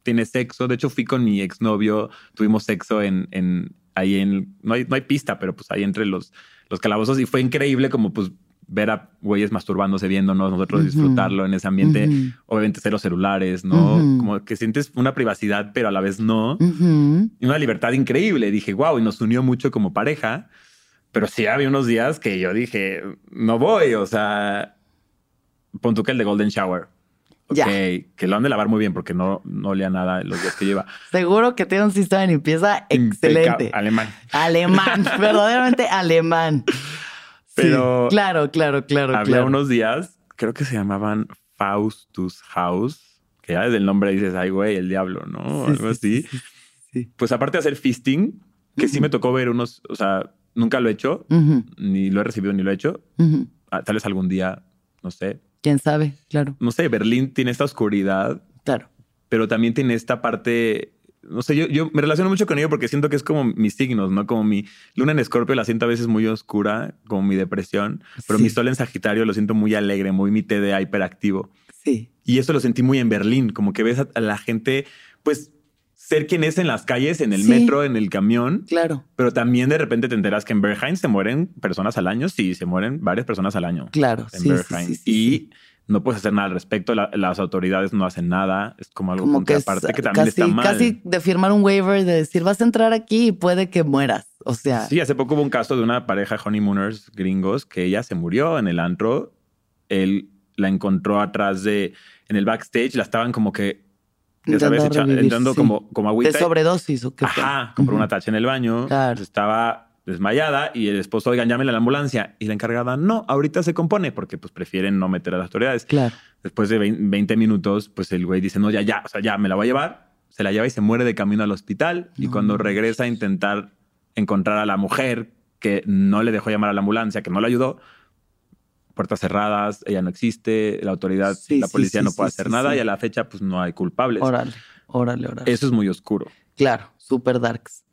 tienes sexo. De hecho, fui con mi exnovio, tuvimos sexo en, en ahí en, no hay, no hay pista, pero pues ahí entre los, los calabozos y fue increíble como pues ver a güeyes masturbándose viéndonos, nosotros disfrutarlo en ese ambiente, obviamente cero celulares, ¿no? Como que sientes una privacidad, pero a la vez no. Y una libertad increíble. Dije, wow, y nos unió mucho como pareja. Pero sí había unos días que yo dije, no voy, o sea, pon tú que el de Golden Shower. Ya. que lo han de lavar muy bien porque no, no olía nada los días que lleva. Seguro que tiene un sistema de limpieza excelente. Alemán. Alemán, verdaderamente alemán. Pero claro, claro, claro. Había unos días, creo que se llamaban Faustus House, que ya desde el nombre dices, ay, güey, el diablo, ¿no? Algo así. Pues aparte de hacer fisting, que sí me tocó ver unos, o sea, nunca lo he hecho, ni lo he recibido ni lo he hecho. Ah, tal vez algún día, no sé. Quién sabe, claro. No sé, Berlín tiene esta oscuridad. Claro. Pero también tiene esta parte no sé, yo, yo me relaciono mucho con ello porque siento que es como mis signos, ¿no? Como mi luna en escorpio la siento a veces muy oscura, como mi depresión, pero mi sol en Sagitario lo siento muy alegre, muy mi TDA hiperactivo. Sí. Y eso lo sentí muy en Berlín, como que ves a, la gente, pues ser quien es en las calles, en el metro, en el camión. Claro. Pero también de repente te enteras que en Berlín se mueren personas al año. Sí, se mueren varias personas al año. Claro. En sí, y no puedes hacer nada al respecto, las autoridades no hacen nada, es como algo como que, que también está mal. Casi de firmar un waiver de decir vas a entrar aquí y puede que mueras, o sea. Sí, hace poco hubo un caso de una pareja honeymooners gringos que ella se murió en el antro, él la encontró atrás de, en el backstage, la estaban como que, ya sabes, entrando como, como agüita. De sobredosis o qué. Ajá, compró una tacha en el baño, claro. estaba desmayada y el esposo, oigan, llamen a la ambulancia. Y la encargada, no, ahorita se compone porque pues prefieren no meter a las autoridades. Claro. Después de 20 minutos, pues el güey dice, no, ya, ya, o sea, ya me la voy a llevar. se la lleva y se muere de camino al hospital. Y cuando regresa a intentar encontrar a la mujer que no le dejó llamar a la ambulancia, que no le ayudó, puertas cerradas, ella no existe, la autoridad, la policía no puede hacer nada y a la fecha pues no hay culpables. Órale, órale, órale. Eso es muy oscuro. Claro, super darks.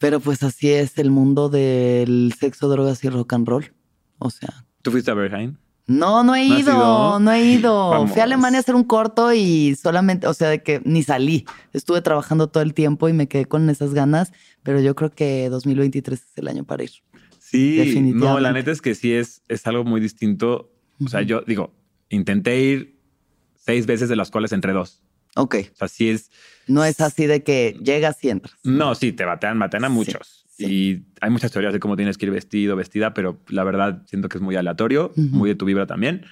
Pero pues así es el mundo del sexo, drogas y rock and roll. O sea. ¿Tú fuiste a Berghain? No, no he ido, no he ido. Fui a Alemania a hacer un corto y solamente, o sea, de que ni salí. Estuve trabajando todo el tiempo y me quedé con esas ganas, pero yo creo que 2023 es el año para ir. Sí, no, la neta es que sí es, es algo muy distinto. O sea, yo digo, intenté ir seis veces de las cuales entre dos. Ok. O sea, sí es. No es así de que llegas y entras. No, sí, te batean, batean a muchos. Y hay muchas teorías de cómo tienes que ir vestido, vestida, pero la verdad siento que es muy aleatorio, muy de tu vibra también.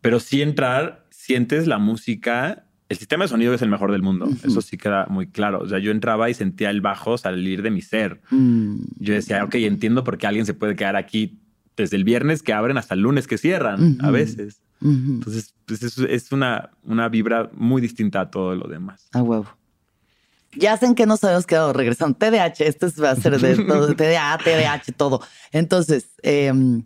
Pero sí entrar, sientes la música. El sistema de sonido es el mejor del mundo. Eso sí queda muy claro. O sea, yo entraba y sentía el bajo salir de mi ser. Mm. Yo decía, ok, entiendo por qué alguien se puede quedar aquí desde el viernes que abren hasta el lunes que cierran a veces. Entonces, pues es, una, una vibra muy distinta a todo lo demás. A huevo. Ya sé en qué nos habíamos quedado regresando. TDAH, esto va a ser de todo, TDA, TDAH, todo. Entonces, em,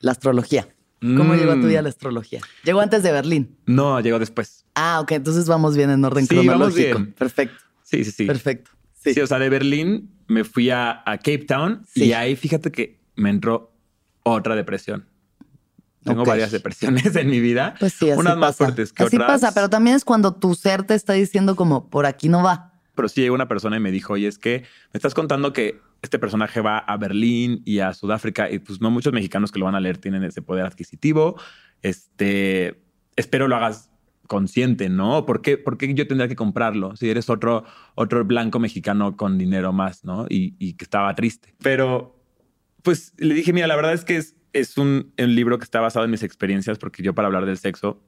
la astrología. ¿Cómo llegó a tu vida mm. la astrología? ¿Llegó antes de Berlín? No, llegó después. Ah, ok. Entonces vamos bien en orden sí, cronológico. Vamos bien. Perfecto. Sí, sí, sí. Perfecto. Sí. o sea, de Berlín me fui a, Cape Town y ahí fíjate que me entró otra depresión. Tengo varias depresiones en mi vida. Pues sí, Unas más fuertes que así otras. pasa, pero también es cuando tu ser te está diciendo como, por aquí no va. Pero sí llegó una persona y me dijo, oye, es que me estás contando que este personaje va a Berlín y a Sudáfrica y pues no muchos mexicanos que lo van a leer tienen ese poder adquisitivo. Este, espero lo hagas consciente, ¿no? ¿Por qué, ¿Por qué yo tendría que comprarlo si eres otro, otro blanco mexicano con dinero más, ¿no? Y, y que estaba triste. Pero, pues le dije, mira, la verdad es que es, es un, libro que está basado en mis experiencias, porque yo para hablar del sexo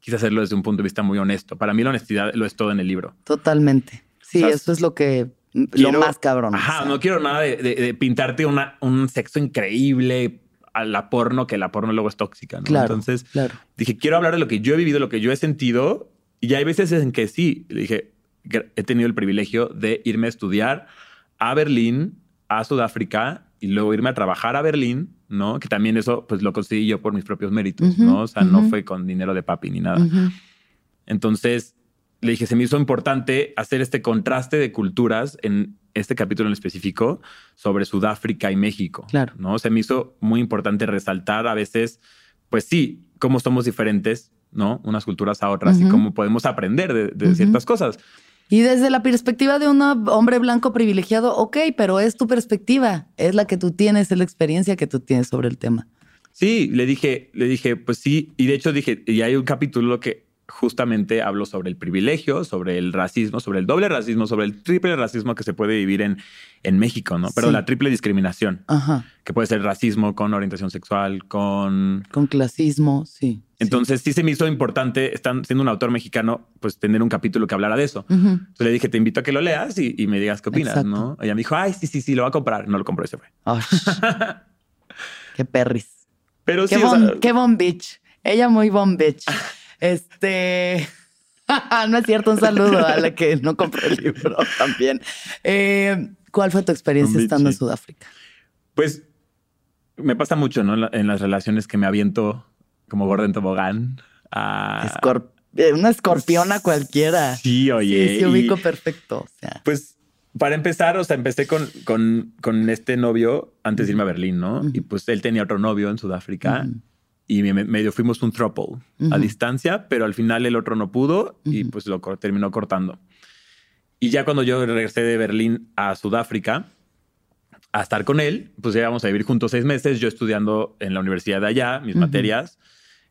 quise hacerlo desde un punto de vista muy honesto. Para mí la honestidad lo es todo en el libro. Totalmente. Sí, eso es lo que lo más cabrón. Ajá, no quiero nada de, pintarte una, un sexo increíble a la porno, que la porno luego es tóxica, ¿no? Claro, Entonces claro. dije, quiero hablar de lo que yo he vivido, lo que yo he sentido. Y hay veces en que sí, le dije, he tenido el privilegio de irme a estudiar a Berlín, a Sudáfrica y luego irme a trabajar a Berlín, ¿no? Que también eso pues lo conseguí yo por mis propios méritos, ¿no? O sea, no fue con dinero de papi ni nada. Entonces le dije, se me hizo importante hacer este contraste de culturas en este capítulo en específico sobre Sudáfrica y México. Claro. ¿no? Se me hizo muy importante resaltar a veces, pues sí, cómo somos diferentes, ¿no? Unas culturas a otras y cómo podemos aprender de, de ciertas cosas. Y desde la perspectiva de un hombre blanco privilegiado, ok, pero es tu perspectiva, es la que tú tienes, es la experiencia que tú tienes sobre el tema. Sí, le dije, le dije, pues sí, y de hecho dije, y hay un capítulo que justamente hablo sobre el privilegio, sobre el racismo, sobre el doble racismo, sobre el triple racismo que se puede vivir en, en México, ¿no? Pero la triple discriminación, que puede ser racismo con orientación sexual, con... Con clasismo, sí. Entonces sí. se me hizo importante, están siendo un autor mexicano, pues tener un capítulo que hablara de eso. Entonces le dije, te invito a que lo leas y, me digas qué opinas, ¿no? Ella me dijo, ay, sí, sí, sí, lo va a comprar. No lo compró, ese fue. qué perris. Pero qué sí, bon, qué bon bitch. Ella muy bon bitch. Este. no es cierto, un saludo a la que no compró el libro también. Eh, ¿Cuál fue tu experiencia estando en Sudáfrica? Pues me pasa mucho, ¿no? En las relaciones que me aviento como Gordon Tobogán. Eh, una escorpiona cualquiera. Sí, oye. Sí, ubico perfecto. Pues para empezar, o sea, empecé con, con, con, este novio antes de irme a Berlín, ¿no? Y pues él tenía otro novio en Sudáfrica y medio fuimos un throuple a distancia, pero al final el otro no pudo y pues lo terminó cortando. Y ya cuando yo regresé de Berlín a Sudáfrica a estar con él, pues íbamos a vivir juntos seis meses, yo estudiando en la universidad de allá, mis materias,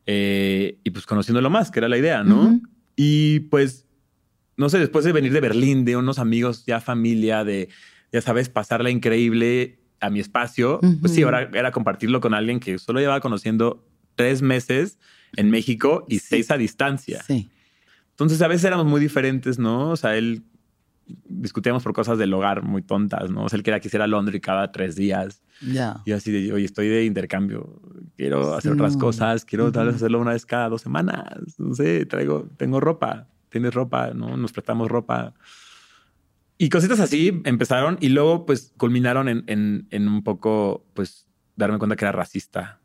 eh, y pues conociéndolo más, que era la idea, ¿no? Y pues, no sé, después de venir de Berlín, de unos amigos, ya familia, de, ya sabes, pasarla increíble a mi espacio, pues sí, ahora era compartirlo con alguien que solo llevaba conociendo tres meses en México y seis a distancia. Sí. Entonces a veces éramos muy diferentes, ¿no? O sea, él discutíamos por cosas del hogar muy tontas, ¿no? O sea, él quería que hiciera Londres cada tres días. Ya. Y así de, oye, estoy de intercambio, quiero hacer otras cosas, quiero tal vez hacerlo una vez cada dos semanas, no sé, traigo, tengo ropa. tienes ropa, ¿no? Nos prestamos ropa. Y cositas así empezaron y luego pues culminaron en, en, un poco pues darme cuenta que era racista.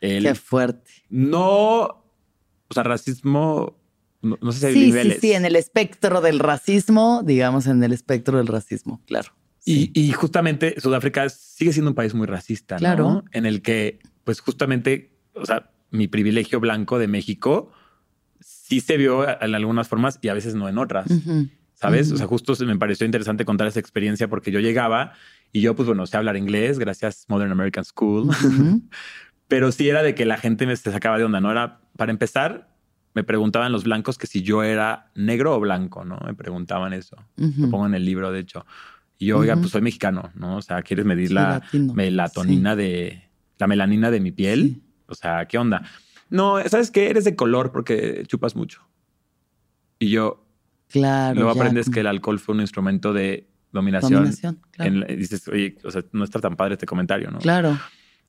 Qué fuerte. No, o sea, racismo, no, sé si hay sí, niveles. Sí, sí, en el espectro del racismo, digamos en el espectro del racismo, claro. Y, justamente Sudáfrica sigue siendo un país muy racista, claro. En el que pues justamente, o sea, mi privilegio blanco de México sí se vio en algunas formas y a veces no en otras. ¿Sabes? O sea, justo me pareció interesante contar esa experiencia porque yo llegaba y yo, pues bueno, sé hablar inglés gracias Modern American School. Pero sí era de que la gente me sacaba de onda, ¿no? Era, para empezar, me preguntaban los blancos que si yo era negro o blanco, ¿no? Me preguntaban eso. Lo pongo en el libro, de hecho. Y yo, oiga, pues soy mexicano, ¿no? O sea, ¿quieres medir la melatonina de... la melanina de mi piel? O sea, ¿qué onda? No, ¿sabes qué? Eres de color porque chupas mucho. Y yo, Claro. Luego aprendes que el alcohol fue un instrumento de dominación. Dominación, claro. dices, oye, o sea, no está tan padre este comentario, ¿no? Claro.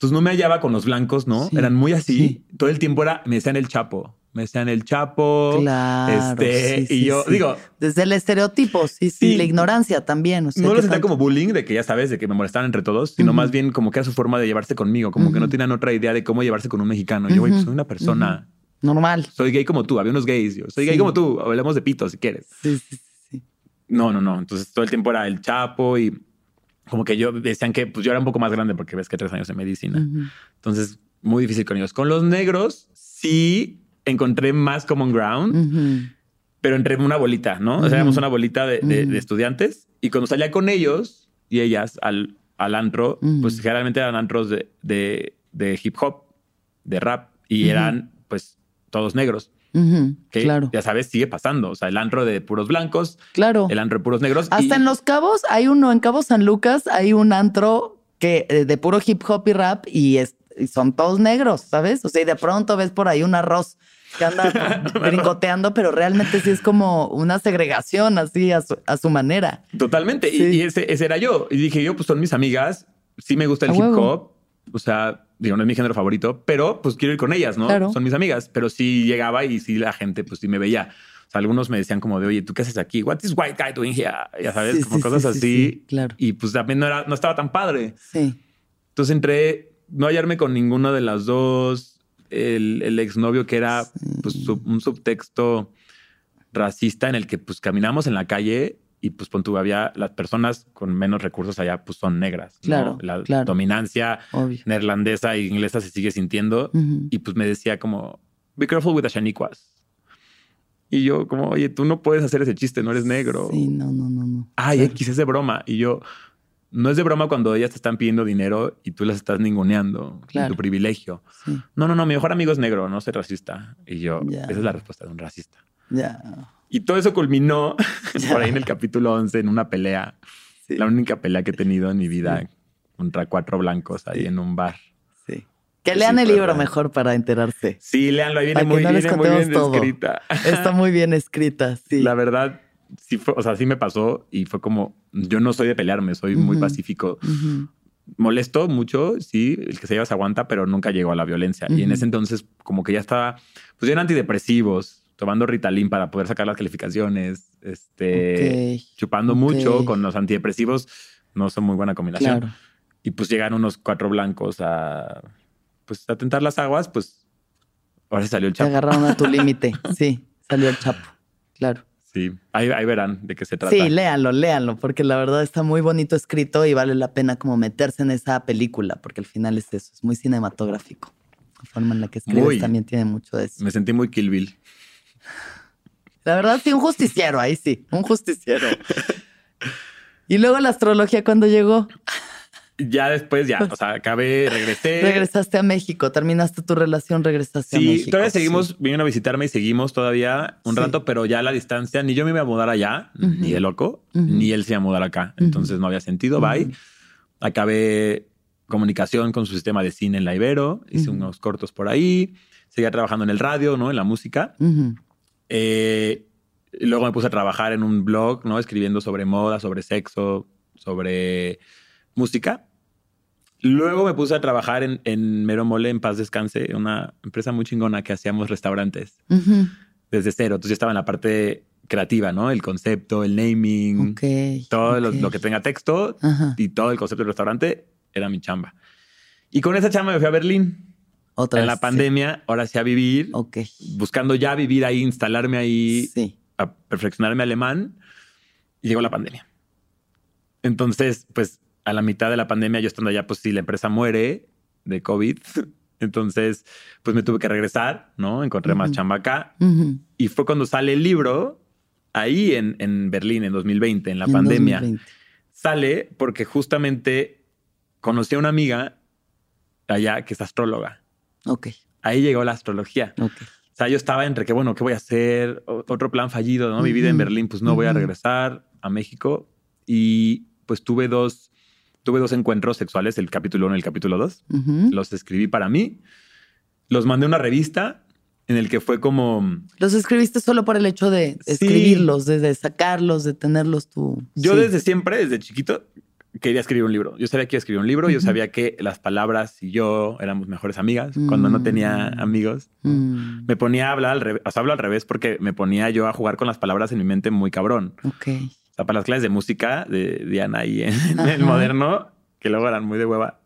Entonces no me hallaba con los blancos, ¿no? Eran muy así. Todo el tiempo era, me decían el chapo. Me decían el chapo. Claro. Este, y yo digo. Desde el estereotipo, sí, sí, la ignorancia también. no lo sentía como bullying, de que ya sabes, de que me molestaban entre todos, sino más bien como que era su forma de llevarse conmigo, como que no tenían otra idea de cómo llevarse con un mexicano. Yo, güey, pues soy una persona normal. Soy gay como tú, había unos gays, yo soy gay como tú, hablemos de pito si quieres. Sí, sí, sí. No, no, no. Entonces todo el tiempo era el chapo y como que yo decían que pues yo era un poco más grande porque ves que tres años en medicina. Entonces, muy difícil con ellos. Con los negros sí encontré más common ground, pero entre una bolita, ¿no? O sea, éramos una bolita de, estudiantes y cuando salía con ellos y ellas al, al antro, pues generalmente eran antros de, de, hip hop, de rap y eran pues todos negros. Que claro. ya sabes, sigue pasando. O sea, el antro de puros blancos. Claro. El antro de puros negros. Hasta en Los Cabos hay uno, en Cabo San Lucas hay un antro que eh, de puro hip hop y rap y, son todos negros, ¿sabes? O sea, y de pronto ves por ahí un arroz que anda brincoteando, pero realmente sí es como una segregación así a su, manera. Totalmente. Y, ese, era yo. Y dije yo, pues son mis amigas, sí me gusta el hip hop. O sea, digo, no es mi género favorito, pero pues quiero ir con ellas, ¿no? Son mis amigas, pero sí llegaba y sí la gente pues sí me veía. O sea, algunos me decían como de, oye, ¿tú qué haces aquí? What is white guy doing here? Ya sabes, como cosas así. claro. Y pues también no, era, no estaba tan padre. Sí. Entonces entré, no hallarme con ninguna de las dos. El, el exnovio que era pues, un subtexto racista en el que pues caminamos en la calle y pues pon había las personas con menos recursos allá pues son negras. Claro. La claro. dominancia neerlandesa e inglesa se sigue sintiendo y pues me decía como, be careful with the shaniquas. Y yo como, oye, tú no puedes hacer ese chiste, no eres negro. Sí, no, no, no, no. Ay, X es de broma. Y yo, no es de broma cuando ellas te están pidiendo dinero y tú las estás ninguneando claro. tu privilegio. No, no, no, mi mejor amigo es negro, no soy racista. Y yo, esa es la respuesta de un racista. Ya. Y todo eso culminó por ahí en el capítulo 11 en una pelea. La única pelea que he tenido en mi vida contra cuatro blancos ahí en un bar. Sí. Que lean el libro mejor para enterarse. Sí, leanlo. Ahí viene, muy, viene muy, bien escrita. Está muy bien escrita, sí. La verdad, sí fue, o sea, sí me pasó y fue como, yo no soy de pelearme, soy muy pacífico. Molesto mucho, sí, el que se lleva se aguanta, pero nunca llegó a la violencia. Y en ese entonces, como que ya estaba, pues ya eran antidepresivos, tomando Ritalin para poder sacar las calificaciones, este, chupando mucho con los antidepresivos, no son muy buena combinación. Y pues llegan unos cuatro blancos a, pues, a tentar las aguas, pues ahora salió el chapo. Se agarraron a tu límite, sí, salió el chapo, claro. Sí, ahí, verán de qué se trata. Sí, léanlo, léanlo, porque la verdad está muy bonito escrito y vale la pena como meterse en esa película, porque al final es eso, es muy cinematográfico. La forma en la que escribes también tiene mucho de eso. Me sentí muy Kill Bill. La verdad, sí, un justiciero, ahí sí, un justiciero. y luego la astrología cuando llegó. Ya después, ya, o sea, acabé, regresé. Regresaste a México, terminaste tu relación, regresaste a México. Todavía seguimos, vinieron a visitarme y seguimos todavía un rato, pero ya a la distancia, ni yo me iba a mudar allá, ni de loco, ni él se iba a mudar acá. Entonces no había sentido, bye. Acabé comunicación con su sistema de cine en la Ibero, hice unos cortos por ahí, seguía trabajando en el radio, ¿no? En la música. Eh, luego me puse a trabajar en un blog, ¿no? Escribiendo sobre moda, sobre sexo, sobre música. Luego me puse a trabajar en, en Mero Mole, en Paz Descanse, una empresa muy chingona que hacíamos restaurantes desde cero. Entonces yo estaba en la parte creativa, ¿no? El concepto, el naming, todo Lo, que tenga texto y todo el concepto del restaurante era mi chamba. Y con esa chamba me fui a Berlín. Otra en la pandemia, ahora sí a vivir, buscando ya vivir ahí, instalarme ahí, a perfeccionarme alemán, y llegó la pandemia. Entonces, pues a la mitad de la pandemia, yo estando allá, pues si la empresa muere de COVID, entonces, pues me tuve que regresar, ¿no? Encontré más chamba acá. Y fue cuando sale el libro, ahí en, en Berlín, en 2020, en la pandemia. Sale porque justamente conocí a una amiga allá que es astróloga. Ok. Ahí llegó la astrología. Ok. O sea, yo estaba entre que, bueno, ¿qué voy a hacer? Otro plan fallido, ¿no? Mi vida en Berlín, pues no voy a regresar a México. Y pues tuve dos, tuve dos encuentros sexuales, el capítulo 1 y el capítulo 2. Los escribí para mí. Los mandé a una revista en el que fue como... Los escribiste solo por el hecho de escribirlos, de, sacarlos, de tenerlos tú. Yo desde siempre, desde chiquito, quería escribir un libro. Yo sabía que iba a escribir un libro, yo sabía que las palabras y yo éramos mejores amigas cuando no tenía mm. amigos. Mm. Me ponía a hablar al revés, o sea, hablo al revés porque me ponía yo a jugar con las palabras en mi mente muy cabrón. Ok. O sea, para las clases de música de Diana y en, el moderno, que luego eran muy de hueva,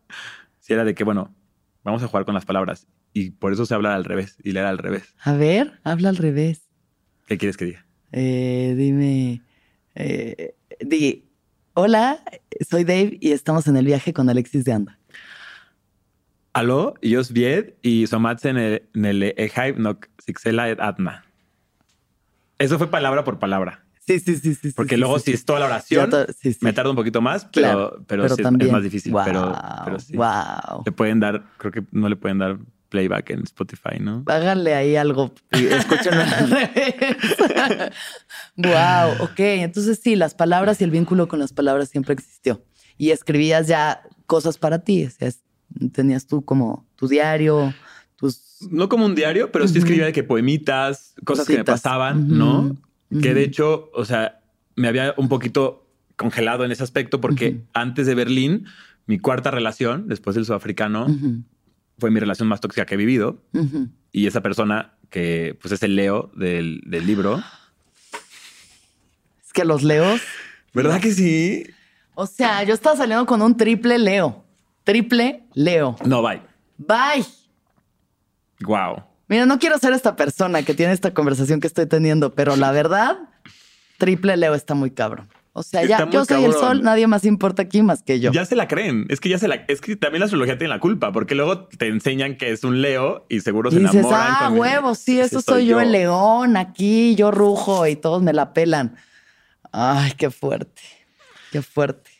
si era de que, bueno, vamos a jugar con las palabras. Y por eso se habla al revés y leer al revés. A ver, habla al revés. ¿Qué quieres que diga? Eh, dime, eh, di, Hola, soy Dave y estamos en el viaje con Alexis de Anda. Aló, yo soy Vied y somats en el, en el no sixela et atma. Eso fue palabra por palabra. Sí, sí, sí, sí. Porque luego si es toda la oración, me tarda un poquito más, pero, pero, sí, es más difícil. pero, pero sí. Wow. Le pueden dar, creo que no le pueden dar playback en Spotify, ¿no? Háganle ahí algo y escúchenlo al revés. wow, ok. Entonces sí, las palabras y el vínculo con las palabras siempre existió. Y escribías ya cosas para ti. O sea, tenías tú como tu diario, tus... No como un diario, pero sí escribía de que poemitas, cosas que me pasaban, ¿no? Que de hecho, o sea, me había un poquito congelado en ese aspecto porque antes de Berlín, mi cuarta relación, después del sudafricano, fue mi relación más tóxica que he vivido. Y esa persona que pues es el Leo del, libro. Es que los Leos. ¿Verdad que sí? O sea, yo estaba saliendo con un triple Leo. Triple Leo. No, bye. Bye. Wow. Mira, no quiero ser esta persona que tiene esta conversación que estoy teniendo, pero la verdad, triple Leo está muy cabrón. O sea, ya yo soy el sol, nadie más importa aquí más que yo. Ya se la creen. Es que ya se la. Es que también la astrología tiene la culpa, porque luego te enseñan que es un Leo y seguro se dices, Ah, huevos, sí, eso soy yo, el león, aquí yo rujo y todos me la pelan. Ay, qué fuerte, qué fuerte.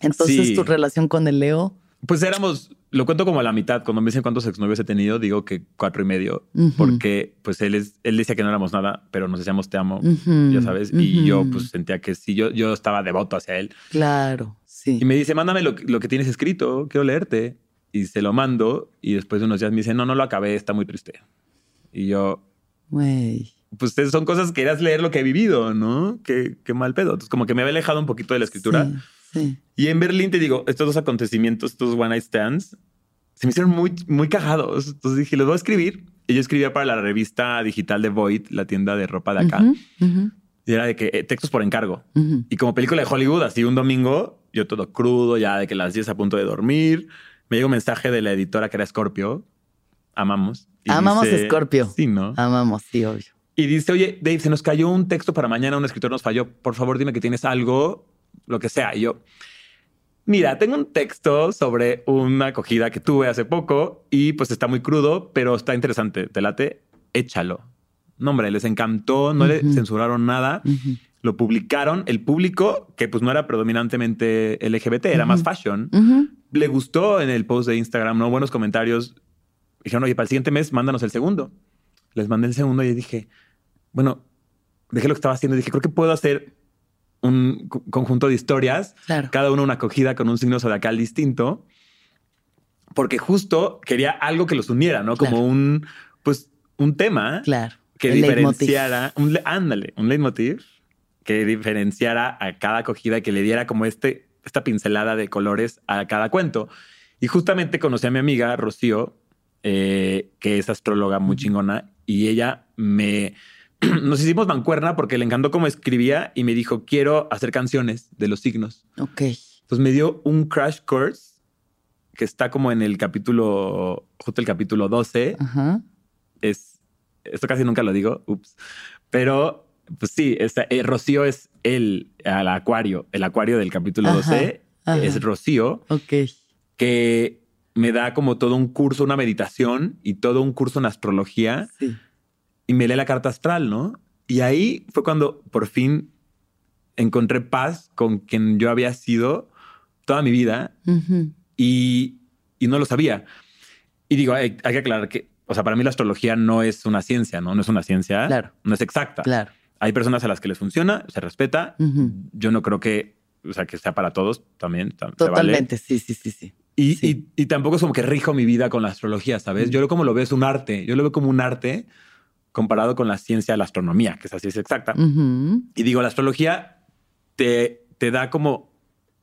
Entonces, tu relación con el Leo. Pues éramos lo cuento como a la mitad. Cuando me dicen cuántos exnovios he tenido, digo que cuatro y medio, porque pues él es, él decía que no éramos nada, pero nos decíamos te amo, ya sabes. Y yo pues sentía que sí, yo, yo estaba devoto hacia él. Claro, sí. Y me dice, mándame lo, que tienes escrito, quiero leerte. Y se lo mando y después de unos días me dice, no, no lo acabé, está muy triste. Y yo, güey. Pues son cosas que querías leer lo que he vivido, ¿no? Qué, qué mal pedo. Entonces como que me había alejado un poquito de la escritura. Y en Berlín te digo, estos dos acontecimientos, estos one night stands, se me hicieron muy, muy cajados. Entonces dije, los voy a escribir. Y yo escribía para la revista digital de Void, la tienda de ropa de acá. Y era de que eh, textos por encargo. Y como película de Hollywood, así un domingo, yo todo crudo, ya de que las 10 a punto de dormir. Me llegó un mensaje de la editora que era Scorpio. Amamos. Amamos Scorpio. Sí, ¿no? Amamos, sí, obvio. Y dice, oye, Dave, se nos cayó un texto para mañana, un escritor nos falló. Por favor, dime que tienes algo lo que sea. Y yo, mira, tengo un texto sobre una acogida que tuve hace poco y pues está muy crudo, pero está interesante. Te late, échalo. No, hombre, les encantó, no le censuraron nada. Lo publicaron. El público, que pues no era predominantemente LGBT, era más fashion, le gustó en el post de Instagram, ¿no? Buenos comentarios. Dijeron, oye, para el siguiente mes, mándanos el segundo. Les mandé el segundo y dije, bueno, dejé lo que estaba haciendo y dije, creo que puedo hacer un conjunto de historias, cada una una acogida con un signo zodiacal distinto, porque justo quería algo que los uniera, ¿no? Como un, pues, un tema claro. que diferenciara, un, ándale, un leitmotiv que diferenciara a cada acogida, que le diera como este, esta pincelada de colores a cada cuento. Y justamente conocí a mi amiga Rocío, eh, que es astróloga muy chingona, y ella me nos hicimos mancuerna porque le encantó cómo escribía y me dijo, quiero hacer canciones de los signos. Ok. Entonces me dio un crash course que está como en el capítulo, justo el capítulo 12. Ajá. Es, esto casi nunca lo digo, ups. Pero, pues sí, eh, Rocío es el, el acuario, el acuario del capítulo 12 es Rocío. Ok. Que me da como todo un curso, una meditación y todo un curso en astrología. Sí. Y me lee la carta astral, ¿no? Y ahí fue cuando por fin encontré paz con quien yo había sido toda mi vida y, no lo sabía. Y digo, hay, que aclarar que, o sea, para mí la astrología no es una ciencia, ¿no? No es una ciencia, claro. no es exacta. Claro. Hay personas a las que les funciona, se respeta. Yo no creo que, o sea, que sea para todos también. Totalmente, sí, sí, sí, sí. Y, Y, tampoco es como que rijo mi vida con la astrología, ¿sabes? Yo lo como lo veo es un arte. Yo lo veo como un arte comparado con la ciencia de la astronomía, que es así, es exacta. Y digo, la astrología te, te da como,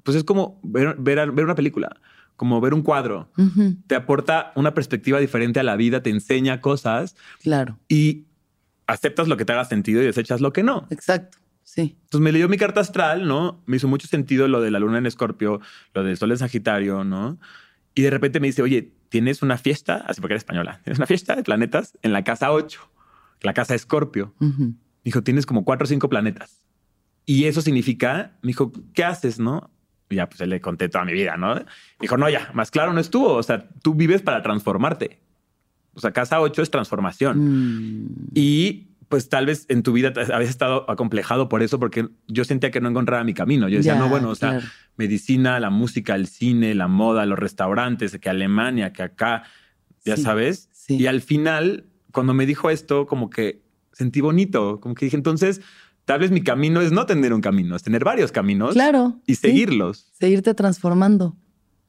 pues es como ver, ver, ver una película, como ver un cuadro. Te aporta una perspectiva diferente a la vida, te enseña cosas. Claro. Y aceptas lo que te haga sentido y desechas lo que no. Exacto. Sí. Entonces me leyó mi carta astral, ¿no? Me hizo mucho sentido lo de la luna en Escorpio, lo del sol en Sagitario, ¿no? Y de repente me dice, oye, tienes una fiesta, así porque eres española, tienes una fiesta de planetas en la casa 8, la casa Escorpio. Dijo, tienes como cuatro o cinco planetas. Y eso significa, me dijo, ¿qué haces, no? Y ya, pues le conté toda mi vida, ¿no? Me dijo, no, ya, más claro no estuvo. O sea, tú vives para transformarte. O sea, casa 8 es transformación. Mm. Y pues tal vez en tu vida habías estado acomplejado por eso, porque yo sentía que no encontraba mi camino. Yo decía, no, bueno, o sea, medicina, la música, el cine, la moda, los restaurantes, que Alemania, que acá, ya sabes. Y al final, cuando me dijo esto, como que sentí bonito, como que dije, entonces, tal vez mi camino es no tener un camino, es tener varios caminos. Claro. Y seguirlos. Seguirte transformando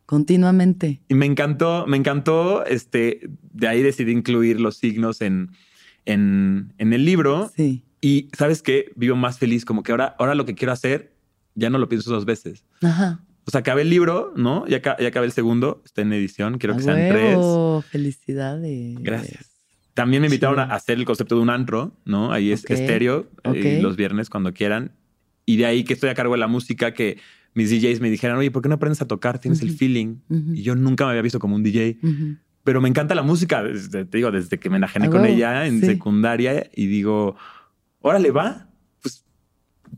continuamente. Y me encantó, me encantó, este, de ahí decidí incluir los signos en en, el libro. Sí. Y sabes qué, vivo más feliz, como que ahora, ahora lo que quiero hacer, ya no lo pienso dos veces. Ajá. O sea, acabé el libro, ¿no? Ya, ya acabé el segundo, está en edición, quiero que sean tres. Felicidades. Gracias. También me invitaron a hacer el concepto de un antro, ¿no? Ahí es estéreo, eh, los viernes cuando quieran. Y de ahí que estoy a cargo de la música, que mis DJs me dijeran, oye, ¿por qué no aprendes a tocar? Tienes el feeling. Y yo nunca me había visto como un DJ pero me encanta la música, desde, te digo, desde que me enajené con ella en secundaria y digo, órale, va,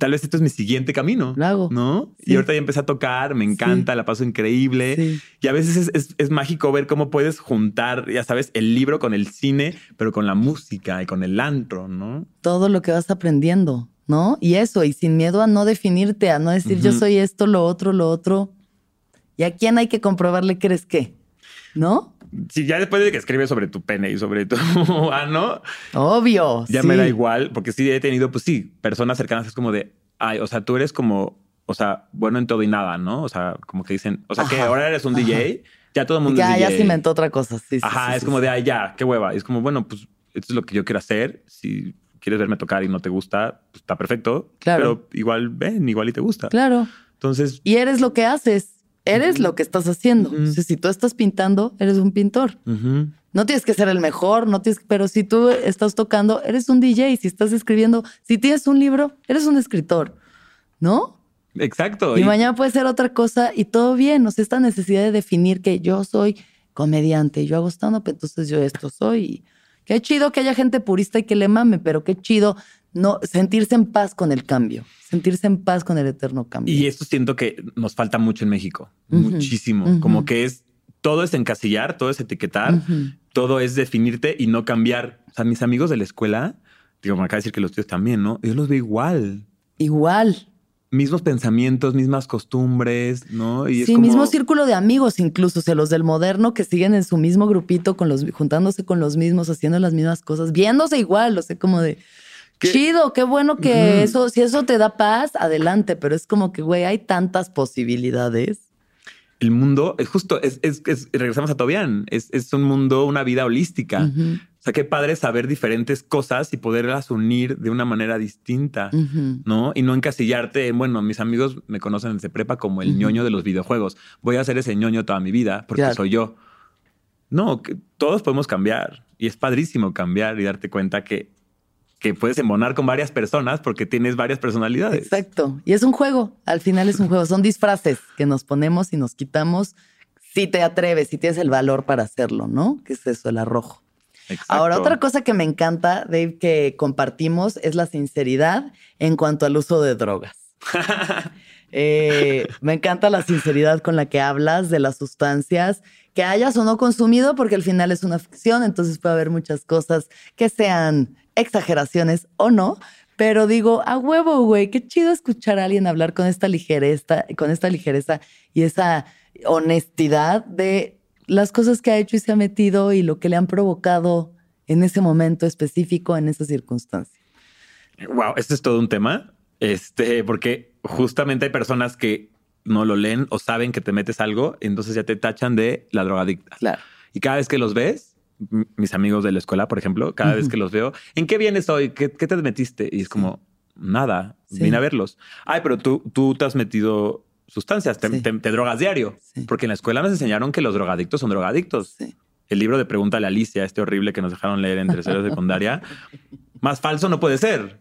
tal vez esto es mi siguiente camino. Lo hago. ¿No? Y ahorita ya empecé a tocar, me encanta, la paso increíble. Y a veces es, mágico ver cómo puedes juntar, ya sabes, el libro con el cine, pero con la música y con el antro, ¿no? Todo lo que vas aprendiendo, ¿no? Y eso, y sin miedo a no definirte, a no decir yo soy esto, lo otro, lo otro. ¿Y a quién hay que comprobarle que eres qué? ¿No? Si ya después de que escribes sobre tu pene y sobre tu ano, obvio. Ya me da igual, porque sí he tenido, pues sí, personas cercanas es como de, ay, o sea, tú eres como, o sea, bueno en todo y nada, ¿no? O sea, como que dicen, o sea, que ahora eres un DJ, ya todo el mundo ya, es DJ. Ya se inventó otra cosa, sí. Ajá, es como de, ay, ya, qué hueva. Y es como, bueno, pues esto es lo que yo quiero hacer. Si quieres verme tocar y no te gusta, pues está perfecto. Claro. Pero igual ven, igual y te gusta. Claro. Entonces. Y eres lo que haces eres lo que estás haciendo. si tú estás pintando, eres un pintor. No tienes que ser el mejor, no tienes, pero si tú estás tocando, eres un DJ. Si estás escribiendo, si tienes un libro, eres un escritor, ¿no? Exacto. Y, mañana puede ser otra cosa y todo bien. O sea, esta necesidad de definir que yo soy comediante, yo hago stand-up, entonces yo esto soy. Qué chido que haya gente purista y que le mame, pero qué chido no sentirse en paz con el cambio, sentirse en paz con el eterno cambio. Y esto siento que nos falta mucho en México, muchísimo, como que es todo es encasillar, todo es etiquetar, todo es definirte y no cambiar. O sea, mis amigos de la escuela, digo, me acaba de decir que los tíos también, ¿no? Yo los veo igual. Igual. Mismos pensamientos, mismas costumbres, ¿no? Y sí, mismo círculo de amigos, incluso, o sea, los del moderno que siguen en su mismo grupito, con los, juntándose con los mismos, haciendo las mismas cosas, viéndose igual, o sea, como de Chido, qué bueno que eso, si eso te da paz, adelante, pero es como que, güey, hay tantas posibilidades. El mundo es justo, es, es, regresamos a Tobian, es, es, un mundo, una vida holística. O sea, qué padre saber diferentes cosas y poderlas unir de una manera distinta, ¿no? Y no encasillarte en, bueno, mis amigos me conocen desde prepa como el ñoño de los videojuegos. Voy a ser ese ñoño toda mi vida porque soy yo. No, que todos podemos cambiar y es padrísimo cambiar y darte cuenta que que puedes embonar con varias personas porque tienes varias personalidades. Exacto. Y es un juego. Al final es un juego. Son disfraces que nos ponemos y nos quitamos si te atreves, si tienes el valor para hacerlo, ¿no? ¿Qué es eso, el arrojo? Ahora, otra cosa que me encanta, Dave, que compartimos es la sinceridad en cuanto al uso de drogas. Eh, me encanta la sinceridad con la que hablas de las sustancias que hayas o no consumido, porque al final es una ficción, entonces puede haber muchas cosas que sean exageraciones o no. Pero digo, a huevo, güey, qué chido escuchar a alguien hablar con esta ligereza, con esta ligereza y esa honestidad de las cosas que ha hecho y se ha metido y lo que le han provocado en ese momento específico, en esa circunstancia. Wow, este es todo un tema. Este, porque justamente hay personas que no lo leen o saben que te metes algo, entonces ya te tachan de la drogadicta. Claro. Y cada vez que los ves, mis amigos de la escuela, por ejemplo, cada vez que los veo, ¿en qué vienes hoy? ¿Qué, te metiste? Y es como, nada, vine a verlos. Ay, pero tú, tú te has metido sustancias, te, drogas diario. Porque en la escuela nos enseñaron que los drogadictos son drogadictos. El libro de Pregúntale a Alicia, este horrible que nos dejaron leer en tercera secundaria, más falso no puede ser.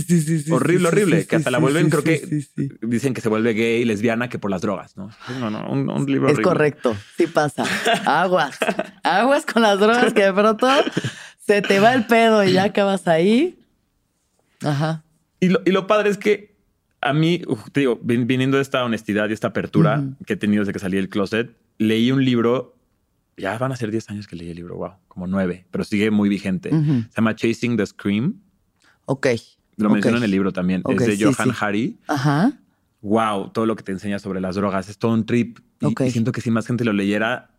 Sí, sí, sí, Horrible, horrible. que hasta la vuelven, creo que dicen que se vuelve gay y lesbiana que por las drogas, ¿no? No, no, un, libro Es correcto. Sí pasa. Aguas. Aguas con las drogas que de pronto se te va el pedo y ya acabas ahí. Ajá. Y lo, y lo padre es que a mí, te digo, viniendo de esta honestidad y esta apertura que he tenido desde que salí del closet, leí un libro, ya van a ser 10 años que leí el libro, wow, como nueve, pero sigue muy vigente. Se llama Chasing the Scream. Ok. Lo menciono en el libro también. es de Johan Hari. Ajá. Wow, todo lo que te enseña sobre las drogas. Es todo un trip. Y, siento que si más gente lo leyera,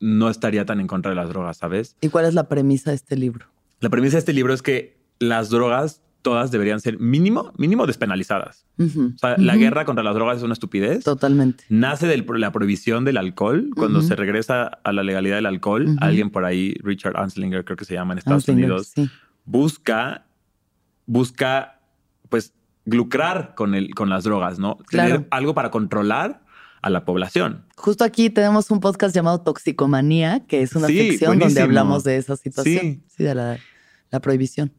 no estaría tan en contra de las drogas, ¿sabes? ¿Y cuál es la premisa de este libro? La premisa de este libro es que las drogas todas deberían ser mínimo, mínimo despenalizadas. o sea, la guerra contra las drogas es una estupidez. Totalmente. Nace de la prohibición del alcohol. Cuando se regresa a la legalidad del alcohol, alguien por ahí, Richard Anslinger, creo que se llama en Estados Unidos, busca, busca, pues, lucrar con, el, con las drogas, ¿no? Tener algo para controlar a la población. Justo aquí tenemos un podcast llamado Toxicomanía, que es una sección donde hablamos de esa situación, sí, de la, la prohibición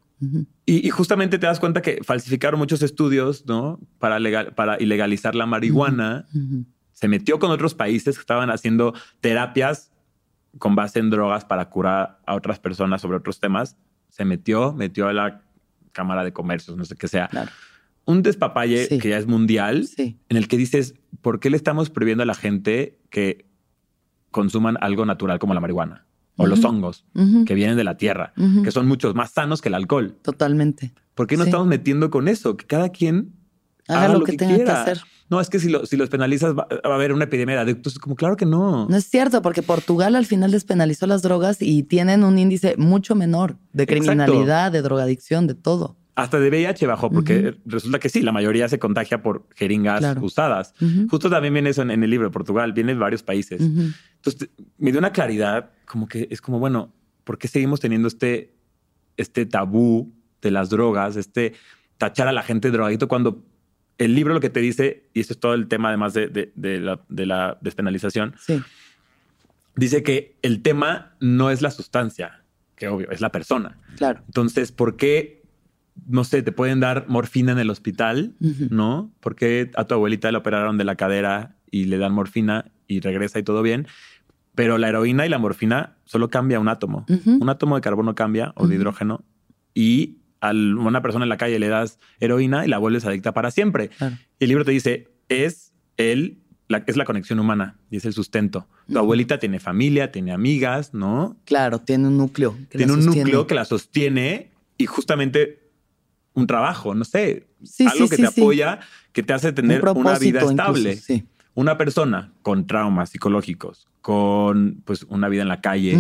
y, justamente te das cuenta que falsificaron muchos estudios, ¿no? Para, legal, para ilegalizar la marihuana. Se metió con otros países que estaban haciendo terapias con base en drogas para curar a otras personas sobre otros temas. Se metió, metió a la Cámara de Comercios, no sé qué sea. Un despapalle que ya es mundial, en el que dices, ¿por qué le estamos prohibiendo a la gente que consuman algo natural como la marihuana? o los hongos que vienen de la tierra, que son muchos más sanos que el alcohol. Totalmente. ¿Por qué no estamos metiendo con eso? Que cada quien haga, lo, que, tenga que hacer. No, es que si, lo, si los penalizas va, a haber una epidemia de adictos. Como claro que no. No es cierto, porque Portugal al final despenalizó las drogas y tienen un índice mucho menor de criminalidad, de drogadicción, de todo. Hasta de VIH bajó, porque resulta que sí, la mayoría se contagia por jeringas usadas. Justo también viene eso en, el libro de Portugal, viene de varios países. Entonces me dio una claridad, como que es como, bueno, ¿por qué seguimos teniendo este, este tabú de las drogas, este tachar a la gente drogadito cuando el libro lo que te dice, y eso es todo el tema además de, de, la, de la, despenalización, dice que el tema no es la sustancia, que obvio, es la persona. Claro. Entonces, ¿por qué no sé, te pueden dar morfina en el hospital, ¿no? Porque a tu abuelita le operaron de la cadera y le dan morfina y regresa y todo bien. Pero la heroína y la morfina solo cambia un átomo. Un átomo de carbono cambia o de hidrógeno y a una persona en la calle le das heroína y la vuelves adicta para siempre. Y el libro te dice, es el la, es la conexión humana y es el sustento. Tu abuelita tiene familia, tiene amigas, ¿no? Claro, tiene un núcleo. tiene un núcleo que la sostiene y justamente un trabajo, no sé, algo que te apoya, que te hace tener una vida estable. Una persona con traumas psicológicos, con pues una vida en la calle,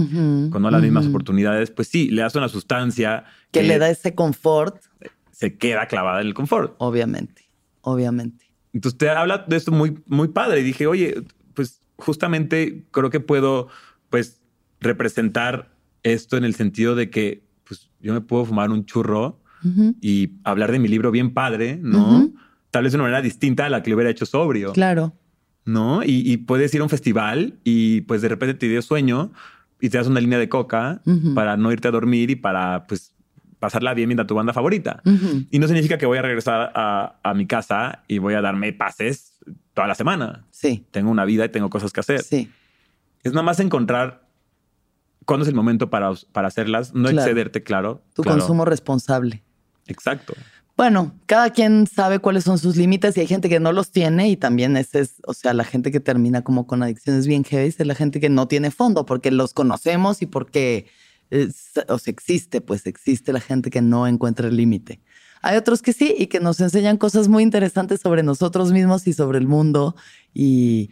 con no las mismas oportunidades, pues sí, le das una sustancia que, le da ese confort. Se queda clavada en el confort. Obviamente, obviamente. Entonces te habla de esto muy, muy padre. Y dije, oye, pues justamente creo que puedo, pues, representar esto en el sentido de que, pues, yo me puedo fumar un churro y hablar de mi libro bien padre, ¿no? Tal vez de una manera distinta a la que le hubiera hecho sobrio. Claro. ¿No? Y, puedes ir a un festival y pues de repente te dio sueño y te das una línea de coca para no irte a dormir y para pues pasarla bien viendo a tu banda favorita. Y no significa que voy a regresar a, a, mi casa y voy a darme pases toda la semana. Sí. Tengo una vida y tengo cosas que hacer. Sí. Es nada más encontrar cuándo es el momento para, para hacerlas, no excederte, claro. Tu consumo responsable. Exacto. Bueno, cada quien sabe cuáles son sus límites y hay gente que no los tiene y también ese es, o sea, la gente que termina como con adicciones bien heavy es la gente que no tiene fondo porque los conocemos y porque sea, existe, pues existe la gente que no encuentra el límite. Hay otros que sí y que nos enseñan cosas muy interesantes sobre nosotros mismos y sobre el mundo y,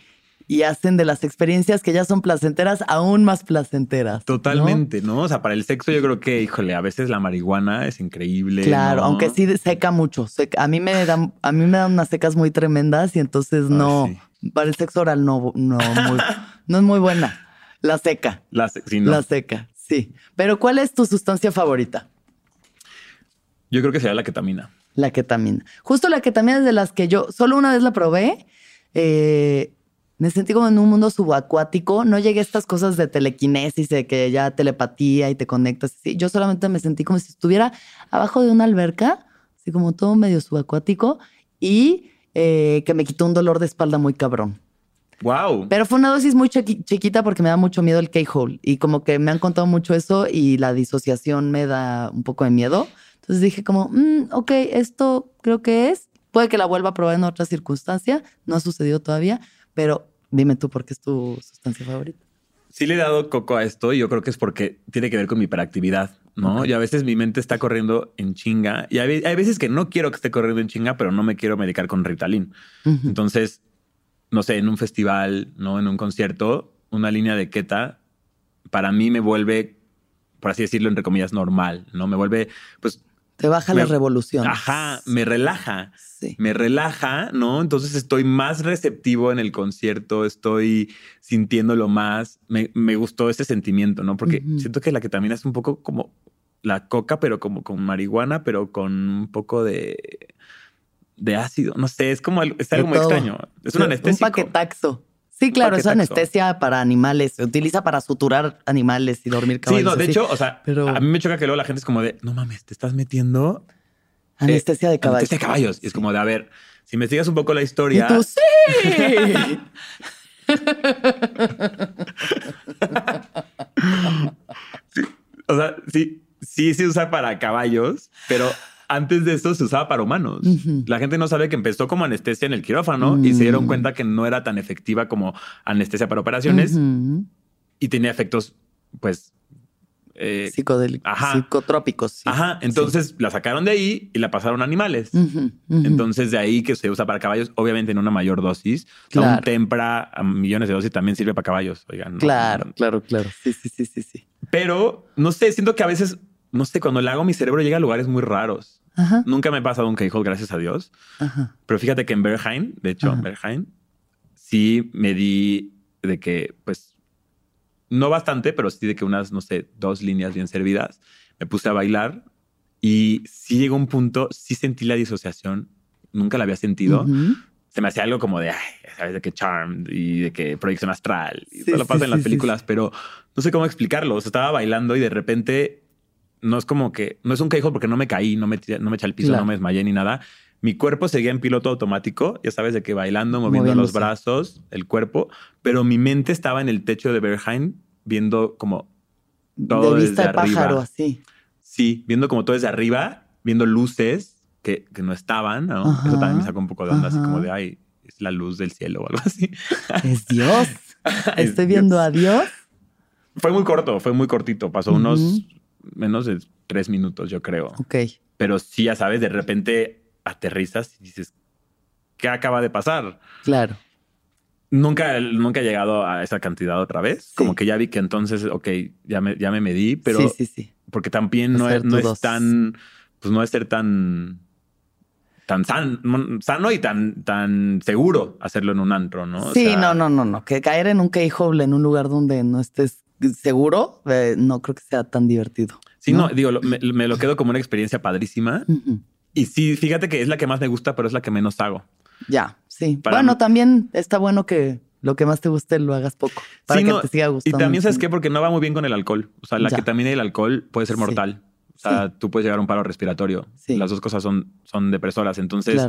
y hacen de las experiencias que ya son placenteras aún más placenteras. Totalmente, ¿no? O sea, para el sexo yo creo que, híjole, a veces la marihuana es increíble. Claro, aunque sí seca mucho. A mí me dan, a mí me dan unas secas muy tremendas y entonces no, para el sexo oral no, no, no es muy buena. La seca. La, la seca, sí. Pero ¿cuál es tu sustancia favorita? Yo creo que sería la ketamina. La ketamina. Justo la ketamina es de las que yo solo una vez la probé. Eh, me sentí como en un mundo subacuático. No llegué a estas cosas de telequinesis, de que ya telepatía y te conectas. Yo solamente me sentí como si estuviera abajo de una alberca, así como todo medio subacuático, y eh, que me quitó un dolor de espalda muy cabrón. Wow. Pero fue una dosis muy chiquita porque me da mucho miedo el K-hole. Y como que me han contado mucho eso y la disociación me da un poco de miedo. Entonces dije como, mm, ok, esto creo que es. Puede que la vuelva a probar en otra circunstancia. No ha sucedido todavía, pero Dime tú por qué es tu sustancia favorita. Sí le he dado coco a esto y yo creo que es porque tiene que ver con mi hiperactividad, ¿no? Y a veces mi mente está corriendo en chinga y hay, veces que no quiero que esté corriendo en chinga, pero no me quiero medicar con Ritalin. Entonces, no sé, en un festival, ¿no? En un concierto, una línea de keta para mí me vuelve, por así decirlo, entre comillas, normal, ¿no? Me vuelve, pues... Te baja la revolución. Ajá, me relaja me relaja, ¿no? Entonces estoy más receptivo en el concierto, estoy sintiéndolo más. Me, gustó ese sentimiento, ¿no? Porque siento que la que también es un poco como la coca, pero como con marihuana, pero con un poco de, de ácido. No sé, es como es algo muy extraño. Es un anestésico. Un paquetaxo. Sí, claro, es anestesia para animales. Se utiliza para suturar animales y dormir caballos. Sí, no, de hecho, o sea, a mí me choca que luego la gente es como de, no mames, te estás metiendo Anestesia de caballos. Anestesia de caballos. Y es como de, a ver, si me sigas un poco la historia. tú, sí. O sea, sí, sí se usa para caballos, pero antes de esto se usaba para humanos. La gente no sabe que empezó como anestesia en el quirófano y se dieron mm. cuenta que no era tan efectiva como anestesia para operaciones y tenía efectos, pues, eh, psicotrópicos. Ajá, entonces la sacaron de ahí y la pasaron a animales. Entonces de ahí que se usa para caballos, obviamente en una mayor dosis. Claro. un tempra a millones de dosis también sirve para caballos. Oigan, claro, claro, claro. Sí, sí, sí, sí, sí. Pero no sé, siento que a veces, no sé, cuando le hago mi cerebro llega a lugares muy raros. Nunca me ha pasado un Keyhole, gracias a Dios. Pero fíjate que en Berheim, de hecho, en Berheim, sí me di de que, pues, no bastante, pero sí de que unas, no sé, dos líneas bien servidas. Me puse a bailar y sí llegó un punto, sí sentí la disociación, nunca la había sentido. Se me hacía algo como de, ay, sabes, de que charm y de que proyección astral. Y eso lo pasa en las películas, pero no sé cómo explicarlo. O sea, estaba bailando y de repente no es como que, no es un quejo porque no me caí, no me, no me eché al piso, no me desmayé ni nada. Mi cuerpo seguía en piloto automático, ya sabes, de que bailando, moviendo los brazos, el cuerpo, pero mi mente estaba en el techo de Berheim viendo como todo de vista desde de pájaro, así. Sí, viendo como todo desde arriba, viendo luces que, que no estaban, ¿no? Eso también me sacó un poco de onda, así como de, ay, es la luz del cielo o algo así. Es Dios. Estoy viendo a Dios. Fue muy corto, fue muy cortito. Pasó unos menos de tres minutos, yo creo. Ok. Pero sí, ya sabes, de repente aterrizas y dices, ¿qué acaba de pasar? Claro. Nunca, nunca he llegado a esa cantidad otra vez. Como que ya vi que entonces, ok, ya me, ya me medí, pero sí, sí, sí. porque también no es, no es tan, pues no es ser tan, tan sano y tan, tan seguro hacerlo en un antro, ¿no? sí, no, no, no, no. Que caer en un keyhole en un lugar donde no estés seguro, eh, no creo que sea tan divertido. Sí, no, digo, me, lo quedo como una experiencia padrísima. Y sí, fíjate que es la que más me gusta, pero es la que menos hago. Ya, sí. bueno, también está bueno que lo que más te guste lo hagas poco para que te siga gustando. Y también sabes qué, porque no va muy bien con el alcohol. O sea, la que también el alcohol puede ser mortal. O sea, tú puedes llegar a un paro respiratorio. Las dos cosas son, son depresoras. Entonces,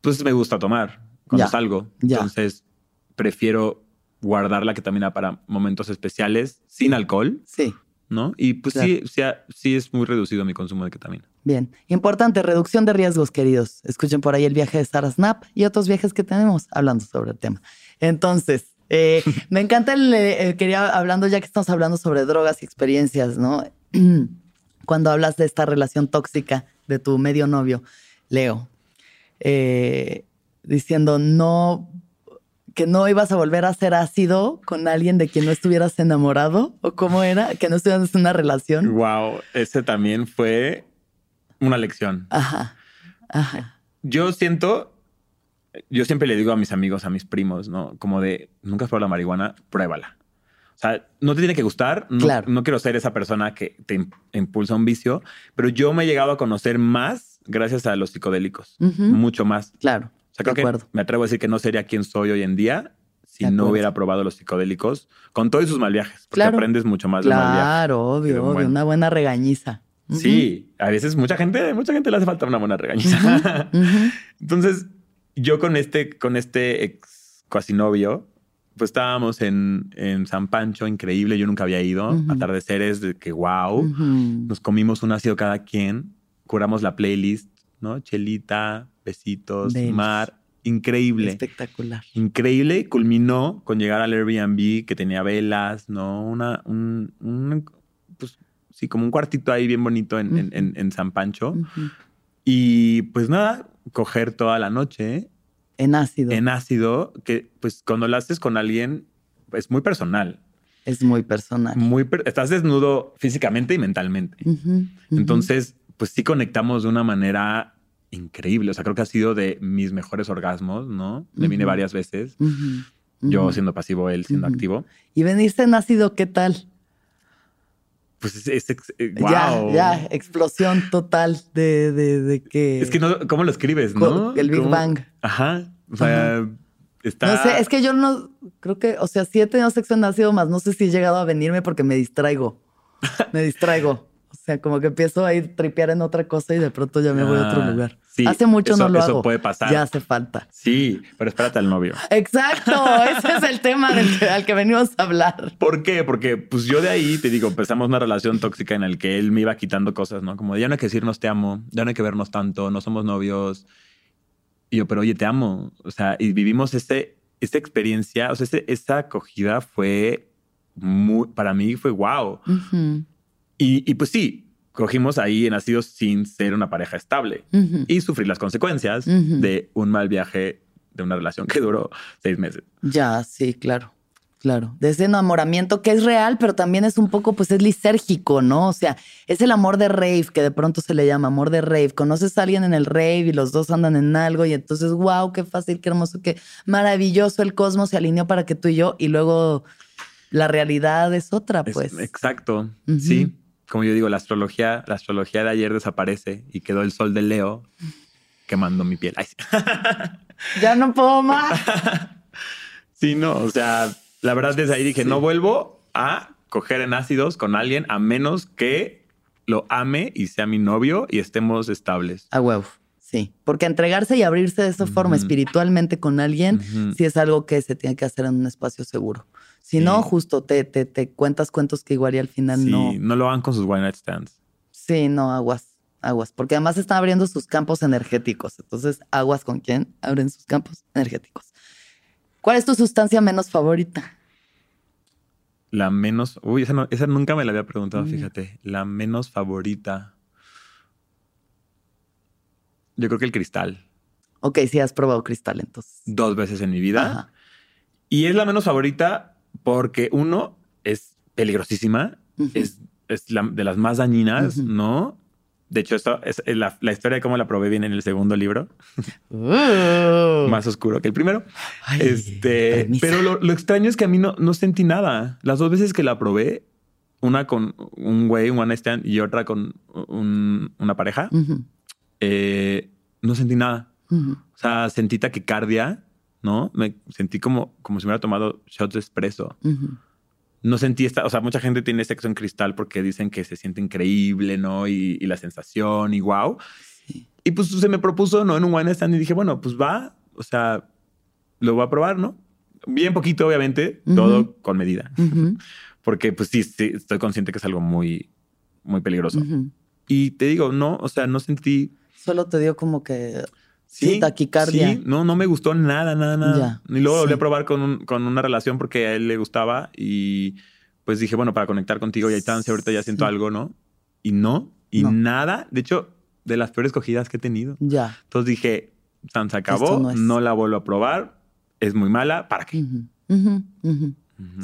pues me gusta tomar cuando salgo. Entonces, prefiero guardarla que también para momentos especiales sin alcohol. Sí. ¿No? Y pues sí, sí, sí, es muy reducido mi consumo de ketamina. Bien. Importante, reducción de riesgos, queridos. Escuchen por ahí el viaje de Sarah Snap y otros viajes que tenemos hablando sobre el tema. Entonces, eh, me encanta el, eh, quería, hablando ya que estamos hablando sobre drogas y experiencias, ¿no? Cuando hablas de esta relación tóxica de tu medio novio, Leo, eh, diciendo no, que no ibas a volver a ser ácido con alguien de quien no estuvieras enamorado, o cómo era, que no estuvieras en una relación. Wow, ese también fue una lección. Ajá. Ajá. Yo siento yo siempre le digo a mis amigos, a mis primos, ¿no? Como de, nunca has probado la marihuana, pruébala. O sea, no te tiene que gustar. No, claro. no quiero ser esa persona que te impulsa un vicio, pero yo me he llegado a conocer más gracias a los psicodélicos. Mucho más. Claro. O sea, creo que me atrevo a decir que no sería quien soy hoy en día si no hubiera probado los psicodélicos con todos sus mal viajes, porque aprendes mucho más de mal Claro, obvio, obvio. Una buena regañiza. Sí, a veces mucha gente, mucha gente le hace falta una buena regañiza. Entonces, yo con este, con este ex cuasi novio, pues estábamos en, en, San Pancho, increíble. Yo nunca había ido. Atardeceres de que wow. Nos comimos un ácido cada quien. Curamos la playlist, ¿no? Chelita, besitos, mar. Increíble. Espectacular. Increíble. Culminó con llegar al Airbnb que tenía velas, ¿no? Una, un, pues sí, como un cuartito ahí bien bonito en, en, en San Pancho. Y pues nada, coger toda la noche. En ácido. En ácido, que pues cuando lo haces con alguien es muy personal. Es muy personal. Muy estás desnudo físicamente y mentalmente. Entonces, pues sí conectamos de una manera increíble. O sea, creo que ha sido de mis mejores orgasmos, ¿no? Me vine varias veces. Yo siendo pasivo, él siendo activo. ¿Y veniste en ácido qué tal? pues es, eh, Ya, ya, explosión total de, de, que. Es que no, ¿cómo lo escribes, no? El Big Bang. Ajá. O sea, está. No sé, es que yo no creo que, o sea, sí he tenido sexo en ácido más, no sé si he llegado a venirme porque me distraigo. me distraigo. O sea, como que empiezo a ir tripear en otra cosa y de pronto ya me voy a otro ah, lugar. hace mucho no lo hago. Eso puede pasar. Ya hace falta. Sí, pero espérate al novio. Exacto. Ese es el tema del que, al que venimos a hablar. ¿Por qué? Porque pues yo de ahí te digo, empezamos una relación tóxica en la que él me iba quitando cosas, ¿no? Como ya no hay que decirnos te amo, ya no hay que vernos tanto, no somos novios. Y yo, pero oye, te amo. O sea, y vivimos este, esta experiencia, o sea, este, esta acogida fue muy, para mí fue wow. Y, y pues sí, cogimos ahí en nacidos sin ser una pareja estable y sufrir las consecuencias de un mal viaje de una relación que duró seis meses. Ya, sí, claro. Claro, de ese enamoramiento que es real, pero también es un poco, pues es lisérgico, ¿no? O sea, es el amor de rave que de pronto se le llama amor de rave. Conoces a alguien en el rave y los dos andan en algo y entonces, wow, qué fácil, qué hermoso, qué maravilloso el cosmos se alineó para que tú y yo y luego la realidad es otra, pues. exacto, sí como yo digo, la astrología, la astrología de ayer desaparece y quedó el sol de Leo quemando mi piel. Ya no puedo más. sí, no, o sea, la verdad desde ahí dije, no vuelvo a coger en ácidos con alguien a menos que lo ame y sea mi novio y estemos estables. A huevo. Sí, porque entregarse y abrirse de esa forma espiritualmente con alguien, sí es algo que se tiene que hacer en un espacio seguro. Si no, justo te, te, te, cuentas cuentos que igual y al final sí, no. no lo hagan con sus one night stands. Sí, no, aguas, aguas. Porque además están abriendo sus campos energéticos. Entonces, aguas con quién abren sus campos energéticos. ¿Cuál es tu sustancia menos favorita? La menos. Uy, esa, esa nunca me la había preguntado, mm. fíjate. La menos favorita. Yo creo que el cristal. Ok, sí, has probado cristal entonces. Dos veces en mi vida. Y es la menos favorita porque uno es peligrosísima, es, de las más dañinas, ¿no? De hecho, esto es la, historia de cómo la probé bien en el segundo libro. Más oscuro que el primero. este, pero lo, extraño es que a mí no, no sentí nada. Las dos veces que la probé, una con un güey, un one stand, y otra con una pareja, eh, no sentí nada. O sea, sentí taquicardia, ¿no? Me sentí como, como si me hubiera tomado shots de espresso. no sentí esta, o sea, mucha gente tiene sexo en cristal porque dicen que se siente increíble, ¿no? Y, la sensación y wow. Y pues se me propuso, ¿no? En un one stand y dije, bueno, pues va, o sea, lo voy a probar, ¿no? Bien poquito, obviamente, todo con medida. Porque pues sí, sí, estoy consciente que es algo muy, muy peligroso. Y te digo, no, o sea, no sentí... Solo te dio como que... Sí, taquicardia. Sí, no, no me gustó nada, nada, nada. Y luego volví a probar con, con una relación porque a él le gustaba y pues dije, bueno, para conectar contigo y hay tan ahorita ya siento algo, ¿no? Y no, y nada. De hecho, de las peores cogidas que he tenido. Ya. Entonces dije, Tan se acabó, no, la vuelvo a probar, es muy mala, ¿para qué?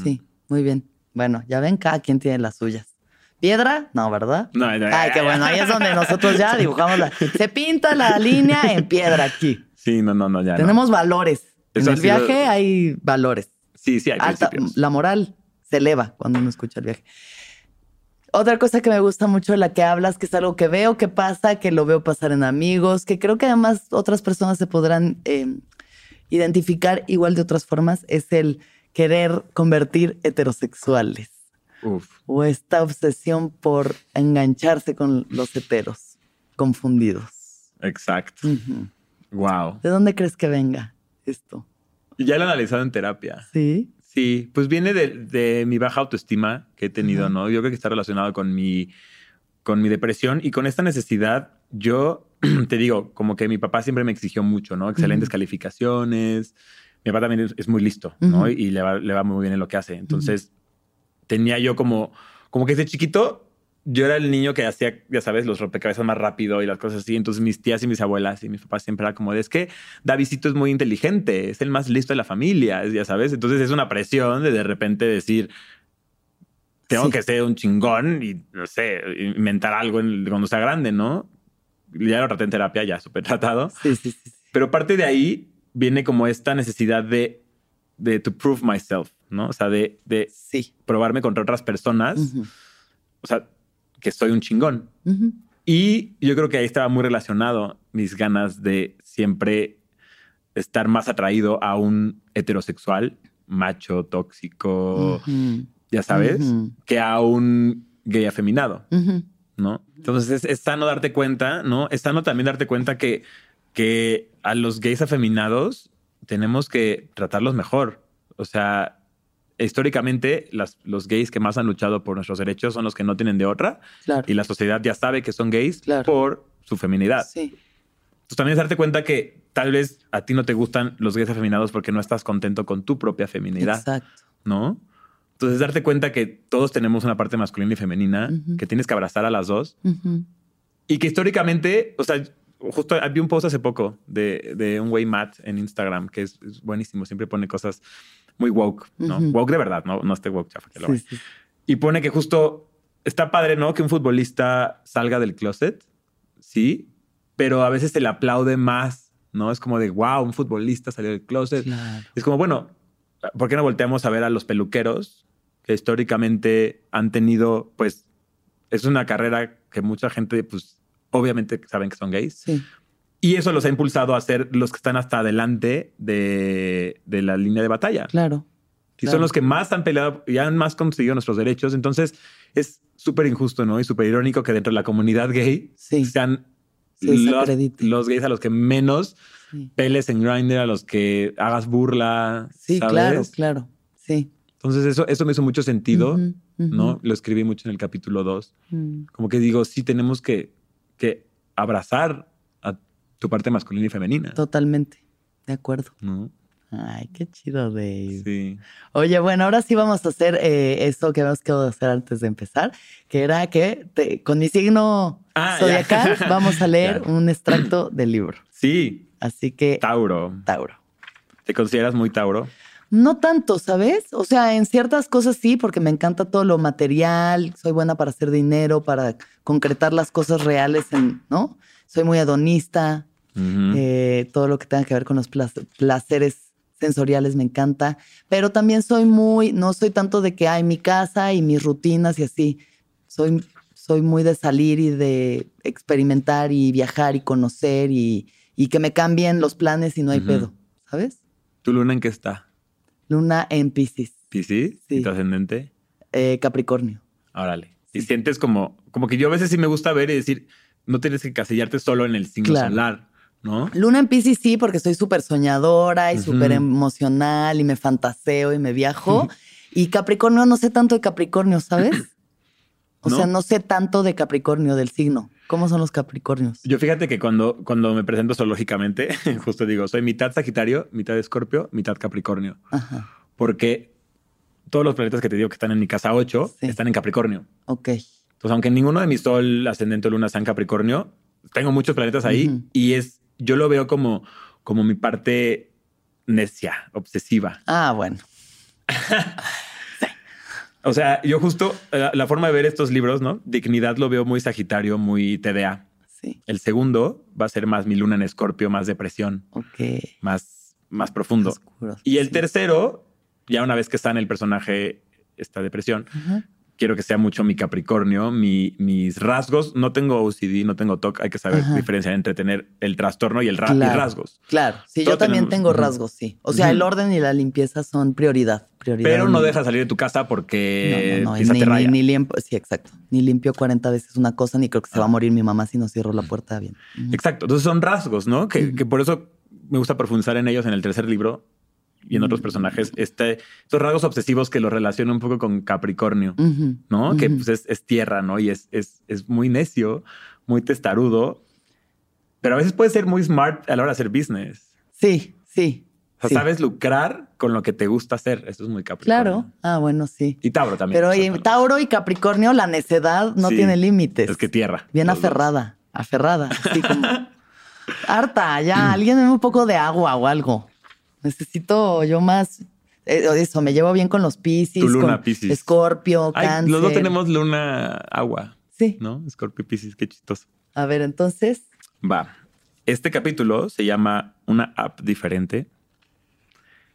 Sí, muy bien. Bueno, ya ven, cada quien tiene las suyas. ¿Piedra? No, ¿verdad? No, no, Ay, qué bueno. Ahí es donde nosotros ya dibujamos la. Se pinta la línea en piedra aquí. Sí, no, no, no, ya. Tenemos valores. en el viaje hay valores. Sí, sí, hay Alta, La moral se eleva cuando uno escucha el viaje. Otra cosa que me gusta mucho de la que hablas, que es algo que veo que pasa, que lo veo pasar en amigos, que creo que además otras personas se podrán em, identificar igual de otras formas, es el querer convertir heterosexuales. O esta obsesión por engancharse con los heteros confundidos. Exacto. Wow. ¿De dónde crees que venga esto? Ya lo he analizado en terapia. Sí. Sí, pues viene de, mi baja autoestima que he tenido, ¿no? Yo creo que está relacionado con mi, con mi depresión y con esta necesidad. Yo te digo, como que mi papá siempre me exigió mucho, ¿no? Excelentes calificaciones. Mi papá también es, muy listo, ¿no? Y le va, le va, muy bien en lo que hace. Entonces, tenía yo como, como que desde chiquito yo era el niño que hacía, ya sabes, los rompecabezas más rápido y las cosas así. Entonces mis tías y mis abuelas y mis papás siempre era como, es que Davidito es muy inteligente, es el más listo de la familia, ya sabes. Entonces es una presión de de repente decir, tengo que ser un chingón y, no sé, inventar algo cuando sea grande, ¿no? Ya lo traté en terapia, ya súper tratado. Sí, sí, sí. Pero parte de ahí viene como esta necesidad de, de to prove myself. ¿No? O sea, de, de sí. probarme contra otras personas. O sea, que soy un chingón. Y yo creo que ahí estaba muy relacionado mis ganas de siempre estar más atraído a un heterosexual, macho, tóxico, ya sabes, que a un gay afeminado, ¿no? Entonces es, es, sano darte cuenta, ¿no? Es sano también darte cuenta que, que a los gays afeminados tenemos que tratarlos mejor. O sea, históricamente los gays que más han luchado por nuestros derechos son los que no tienen de otra. Y la sociedad ya sabe que son gays por su feminidad. Sí. Entonces también es darte cuenta que tal vez a ti no te gustan los gays afeminados porque no estás contento con tu propia feminidad. Exacto. ¿No? Entonces darte cuenta que todos tenemos una parte masculina y femenina, que tienes que abrazar a las dos. Y que históricamente, o sea, justo vi un post hace poco de, un güey Matt en Instagram que es, buenísimo, siempre pone cosas muy woke, ¿no? Woke de verdad, no, no este woke chafa que lo Y pone que justo está padre, ¿no? Que un futbolista salga del closet, sí, pero a veces se le aplaude más, ¿no? Es como de, wow, un futbolista salió del closet. Es como, bueno, ¿por qué no volteamos a ver a los peluqueros que históricamente han tenido, pues, es una carrera que mucha gente, pues, obviamente saben que son gays. Sí. Y eso los ha impulsado a ser los que están hasta adelante de, la línea de batalla. Claro. Y son los que más han peleado y han más conseguido nuestros derechos. Entonces es súper injusto, ¿no? Y súper irónico que dentro de la comunidad gay sean los, gays a los que menos peles en Grindr, a los que hagas burla. Sí, claro, claro. Sí. Entonces eso, eso me hizo mucho sentido, ¿no? Lo escribí mucho en el capítulo 2. Mm. Como que digo, sí tenemos que, que abrazar tu parte masculina y femenina. Totalmente, de acuerdo. Ay, qué chido, Dave. Sí. Oye, bueno, ahora sí vamos a hacer eh, esto que habíamos quedado hacer antes de empezar, que era que con mi signo ah, zodiacal vamos a leer un extracto del libro. Sí. Así que. Tauro. Tauro. ¿Te consideras muy Tauro? No tanto, ¿sabes? O sea, en ciertas cosas sí, porque me encanta todo lo material, soy buena para hacer dinero, para concretar las cosas reales, en, ¿no? Soy muy hedonista, eh, todo lo que tenga que ver con los placeres sensoriales me encanta, pero también soy muy, no soy tanto de que hay mi casa y mis rutinas y así, soy, soy muy de salir y de experimentar y viajar y conocer y, que me cambien los planes y no hay pedo, ¿sabes? ¿Tu luna en qué está? Luna en Pisces. ¿Pisces? Sí. ¿Y tu ascendente? Eh, Capricornio. Órale. Y sientes como, como que yo a veces sí me gusta ver y decir, no tienes que casillarte solo en el signo solar. ¿No? Luna en Pisces sí, porque soy súper soñadora y súper emocional y me fantaseo y me viajo. y Capricornio, no sé tanto de Capricornio, ¿sabes? O sea, no sé tanto de Capricornio, del signo. ¿Cómo son los Capricornios? Yo fíjate que cuando, cuando me presento zoológicamente, justo digo, soy mitad Sagitario, mitad Escorpio, mitad Capricornio. Ajá. Porque todos los planetas que te digo que están en mi casa 8 están en Capricornio. Ok. Entonces, aunque ninguno de mi sol, ascendente luna está en Capricornio, tengo muchos planetas ahí y es, yo lo veo como, como mi parte necia, obsesiva. Ah, bueno. O sea, yo justo la, la, forma de ver estos libros, ¿no? Dignidad lo veo muy Sagitario, muy TDA. Sí. El segundo va a ser más mi luna en Escorpio, más depresión. Ok. Más, más profundo. y el tercero ya una vez que está en el personaje esta depresión, quiero que sea mucho mi Capricornio, mis rasgos. No tengo OCD, no tengo TOC. Hay que saber diferenciar entre tener el trastorno y el rasgos. Claro, sí, yo también tengo rasgos, sí. O sea, el orden y la limpieza son prioridad. prioridad Pero no dejas salir de tu casa porque no, no, ni, limpio, sí, exacto. Ni limpio 40 veces una cosa, ni creo que se va a morir mi mamá si no cierro la puerta bien. Exacto. Entonces son rasgos, ¿no? Que, que por eso me gusta profundizar en ellos en el tercer libro y en otros personajes, este, estos rasgos obsesivos que lo relacionan un poco con Capricornio, ¿no? Que pues, es, tierra, ¿no? Y es, es, es, muy necio, muy testarudo, pero a veces puede ser muy smart a la hora de hacer business. Sí, sí. O sea, sabes lucrar con lo que te gusta hacer. Eso es muy Capricornio. Claro. Ah, bueno, sí. Y Tauro también. Pero oye, Tauro y Capricornio, la necedad no tiene límites. Es que tierra. Bien aferrada, aferrada, así como harta. Ya, alguien un poco de agua o algo. Necesito yo más. Eh, eso, me llevo bien con los Piscis. Tu luna Piscis. Escorpio, Cáncer. Los dos tenemos luna agua. Sí. ¿No? Escorpio Piscis, qué chistoso. A ver, entonces. Va. Este capítulo se llama Una app diferente.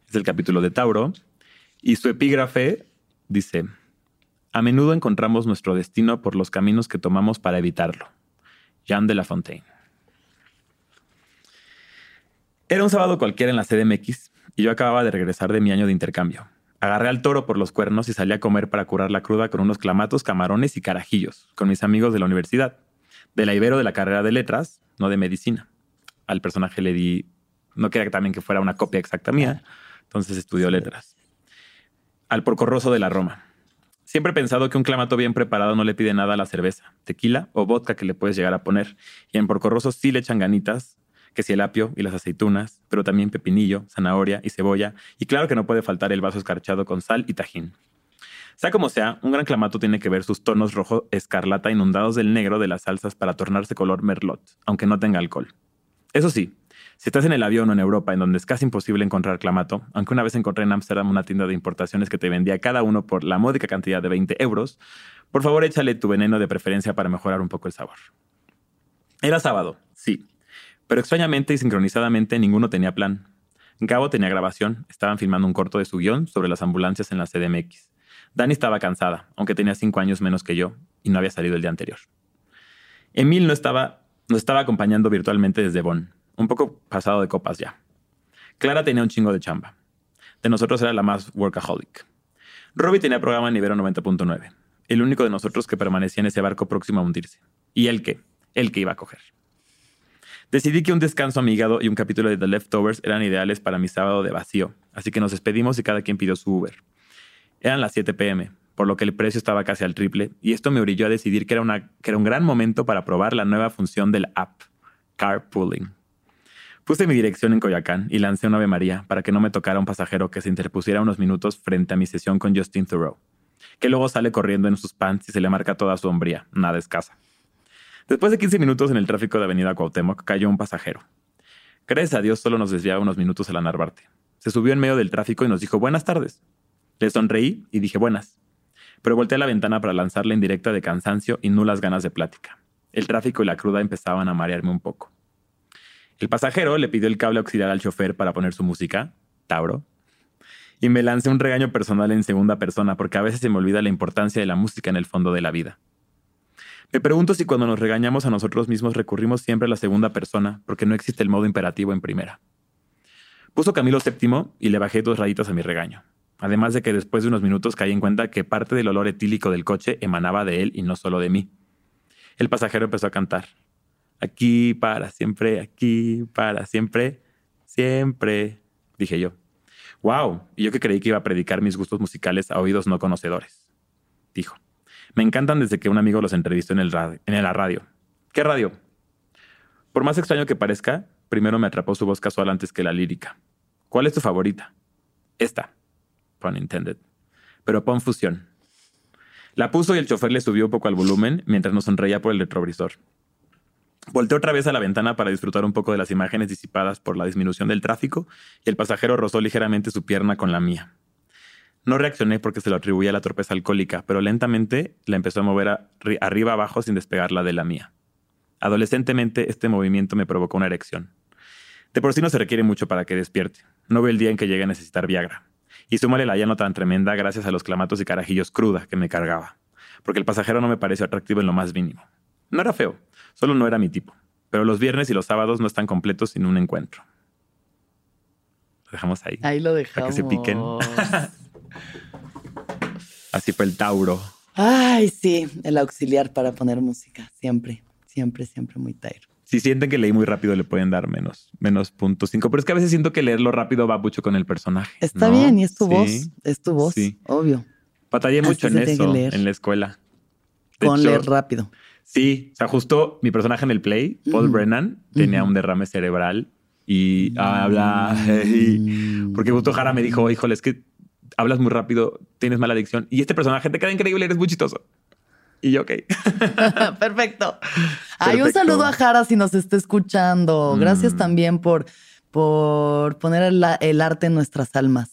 Es el capítulo de Tauro. Y su epígrafe dice: A menudo encontramos nuestro destino por los caminos que tomamos para evitarlo. Jean de La Fontaine. Era un sábado cualquiera en la CDMX y yo acababa de regresar de mi año de intercambio. Agarré al toro por los cuernos y salí a comer para curar la cruda con unos clamatos, camarones y carajillos, con mis amigos de la universidad. De la Ibero de la carrera de letras, no de medicina. Al personaje le di, no quería también que fuera una copia exacta mía, entonces estudió letras. Al porcorroso de la Roma. Siempre he pensado que un clamato bien preparado no le pide nada a la cerveza, tequila o vodka que le puedes llegar a poner. Y en porcorroso sí le echan ganitas, que si el apio y las aceitunas, pero también pepinillo, zanahoria y cebolla, y claro que no puede faltar el vaso escarchado con sal y tajín. Sea como sea, un gran clamato tiene que ver sus tonos rojo escarlata inundados del negro de las salsas para tornarse color merlot, aunque no tenga alcohol. Eso sí, si estás en el avión o en Europa, en donde es casi imposible encontrar clamato, aunque una vez encontré en Ámsterdam una tienda de importaciones que te vendía cada uno por la módica cantidad de 20 euros, por favor échale tu veneno de preferencia para mejorar un poco el sabor. Era sábado, sí, pero extrañamente y sincronizadamente ninguno tenía plan. Gabo tenía grabación, estaban filmando un corto de su guion sobre las ambulancias en la CDMX. Dani estaba cansada, aunque tenía cinco años menos que yo y no había salido el día anterior. Emil no estaba, nos estaba acompañando virtualmente desde Bonn, un poco pasado de copas ya. Clara tenía un chingo de chamba. De nosotros era la más workaholic. Robbie tenía programa en Ibero 90.9, el único de nosotros que permanecía en ese barco próximo a hundirse. ¿Y él qué? El que iba a coger. Decidí que un descanso amigado y un capítulo de The Leftovers eran ideales para mi sábado de vacío, así que nos despedimos y cada quien pidió su Uber. Eran las 7 pm, por lo que el precio estaba casi al triple, y esto me orilló a decidir que era, un gran momento para probar la nueva función del app, Carpooling. Puse mi dirección en Coyacán y lancé un Ave María para que no me tocara un pasajero que se interpusiera unos minutos frente a mi sesión con Justin Thoreau, que luego sale corriendo en sus pants y se le marca toda su hombría, nada escasa. Después de 15 minutos en el tráfico de Avenida Cuauhtémoc, cayó un pasajero. Gracias a Dios solo nos desviaba unos minutos a la Narvarte. Se subió en medio del tráfico y nos dijo buenas tardes. Le sonreí y dije buenas. Pero volteé a la ventana para lanzarle en directa de cansancio y nulas ganas de plática. El tráfico y la cruda empezaban a marearme un poco. El pasajero le pidió el cable auxiliar al chofer para poner su música, Tauro, y me lancé un regaño personal en segunda persona porque a veces se me olvida la importancia de la música en el fondo de la vida. Me pregunto si cuando nos regañamos a nosotros mismos recurrimos siempre a la segunda persona, porque no existe el modo imperativo en primera. Puso Camilo VII y le bajé dos rayitas a mi regaño. Además de que después de unos minutos caí en cuenta que parte del olor etílico del coche emanaba de él y no solo de mí. El pasajero empezó a cantar. Aquí para siempre, aquí para siempre, siempre, dije yo. Wow, y yo que creí que iba a predicar mis gustos musicales a oídos no conocedores. Dijo. Me encantan desde que un amigo los entrevistó en, el en la radio. ¿Qué radio? Por más extraño que parezca, primero me atrapó su voz casual antes que la lírica. ¿Cuál es tu favorita? Esta pun intended, pero pon fusión. La puso y el chofer le subió un poco al volumen mientras nos sonreía por el retrovisor. Volteó otra vez a la ventana para disfrutar un poco de las imágenes disipadas por la disminución del tráfico y el pasajero rozó ligeramente su pierna con la mía. No reaccioné porque se lo atribuía a la torpeza alcohólica, pero lentamente la empezó a mover arriba abajo sin despegarla de la mía. Adolescentemente este movimiento me provocó una erección. De por sí no se requiere mucho para que despierte. No veo el día en que llegue a necesitar Viagra. Y súmale la llano tan tremenda gracias a los clamatos y carajillos cruda que me cargaba. Porque el pasajero no me pareció atractivo en lo más mínimo. No era feo, solo no era mi tipo. Pero los viernes y los sábados no están completos sin un encuentro. Lo dejamos ahí. Ahí lo dejamos. Para que se piquen. Así fue el Tauro. Ay, sí, el auxiliar para poner música. Siempre, siempre, siempre muy Tauro si sienten que leí muy rápido, le pueden dar menos, menos punto cinco. Pero es que a veces siento que leerlo rápido va mucho con el personaje. Está bien, y es tu voz, es tu voz, obvio. Batallé mucho en eso, en la escuela. con leer rápido. Sí, o sea, justo mi personaje en el play, Paul Brennan, tenía un derrame cerebral y habla. porque justo Jara me dijo, híjole, es que hablas muy rápido, tienes mala adicción y este personaje te queda increíble, eres muy chistoso. Y yo, ok. Perfecto. Hay un saludo a Jara si nos está escuchando. Gracias mm. también por, por poner el, arte en nuestras almas.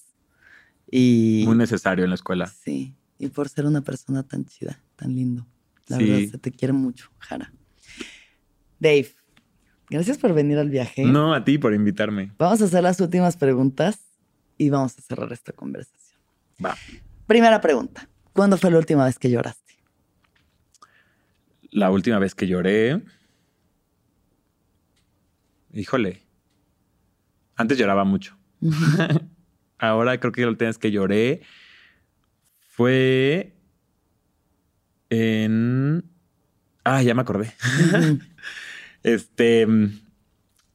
Y, Muy necesario en la escuela. Sí, y por ser una persona tan chida, tan lindo. La verdad, se te quiere mucho, Jara. Dave, gracias por venir al viaje. No, a ti por invitarme. Vamos a hacer las últimas preguntas y vamos a cerrar esta conversación. Va. Primera pregunta. ¿Cuándo fue la última vez que lloraste? La última vez que lloré. Híjole. Antes lloraba mucho. Ahora creo que la última vez que lloré fue en. Ah, ya me acordé. este.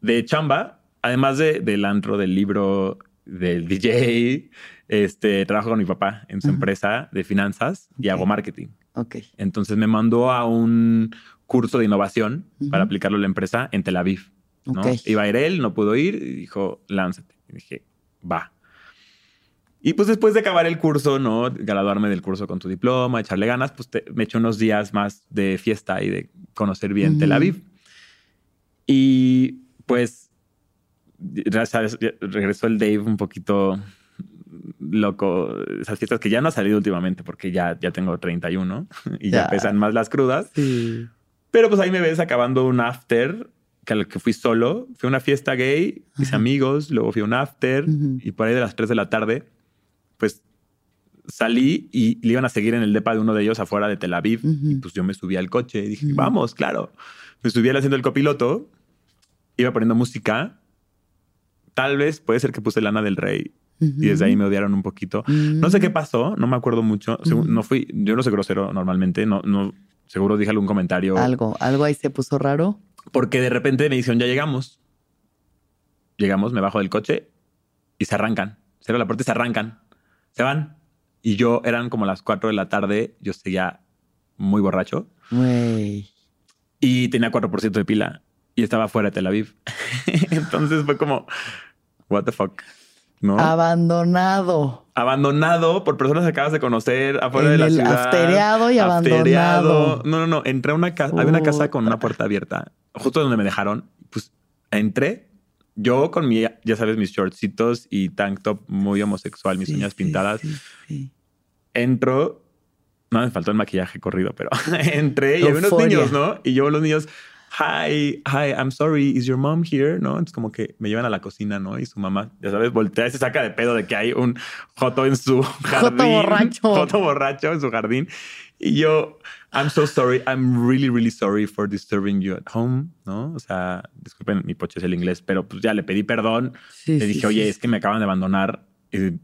De chamba, además de, del antro, del libro, del DJ, este, trabajo con mi papá en su empresa de finanzas y hago marketing. Ok. Entonces me mandó a un curso de innovación para aplicarlo a la empresa en Tel Aviv. ¿no? Iba a ir él, no pudo ir y dijo, lánzate. Y dije, va. Y pues después de acabar el curso, ¿no? Graduarme del curso con tu diploma, echarle ganas, pues me eché unos días más de fiesta y de conocer bien Tel Aviv. Y pues regresó el Dave un poquito loco, esas fiestas que ya no ha salido últimamente porque ya, ya tengo 31 y ya, pesan más las crudas. Pero pues ahí me ves acabando un after que al que fui solo. Fui a una fiesta gay, mis amigos, luego fui a un after y por ahí de las 3 de la tarde, pues salí y le iban a seguir en el depa de uno de ellos afuera de Tel Aviv. Y pues yo me subí al coche y dije, vamos, claro. Me subí al haciendo el copiloto, iba poniendo música. Tal vez puede ser que puse Lana del Rey y desde ahí me odiaron un poquito. No sé qué mm. pasó, no me acuerdo mucho. No fui, yo no soy grosero normalmente, no, no, seguro dije algún comentario. Algo, algo ahí se puso raro. Porque de repente me dijeron, ya llegamos. Llegamos, me bajo del coche y se arrancan. Cierro la puerta y se arrancan. Se van. Y yo eran como las 4 de la tarde, yo seguía muy borracho. Y tenía 4% de pila y estaba fuera de Tel Aviv. Entonces fue como, what the fuck. Abandonado. Abandonado por personas que acabas de conocer afuera de la el ciudad. Aftereado y abandonado. No, no, no. Entré a una casa, había una casa con una puerta abierta, justo donde me dejaron. Pues entré, yo con mi, ya sabes, mis shortcitos y tank top muy homosexual, mis uñas pintadas. Entro, no me faltó el maquillaje corrido, pero entré y había unos niños, ¿no? Y yo los niños, hi, hi, I'm sorry, is your mom here? ¿No? Entonces como que me llevan a la cocina, ¿no? Y su mamá, ya sabes, voltea y se saca de pedo de que hay un joto en su jardín. Joto borracho. Joto borracho en su jardín. Y yo, I'm so sorry, I'm really, really sorry for disturbing you at home, ¿no? O sea, disculpen, mi poche es el inglés, pero pues ya le pedí perdón. le dije, oye, es que me acaban de abandonar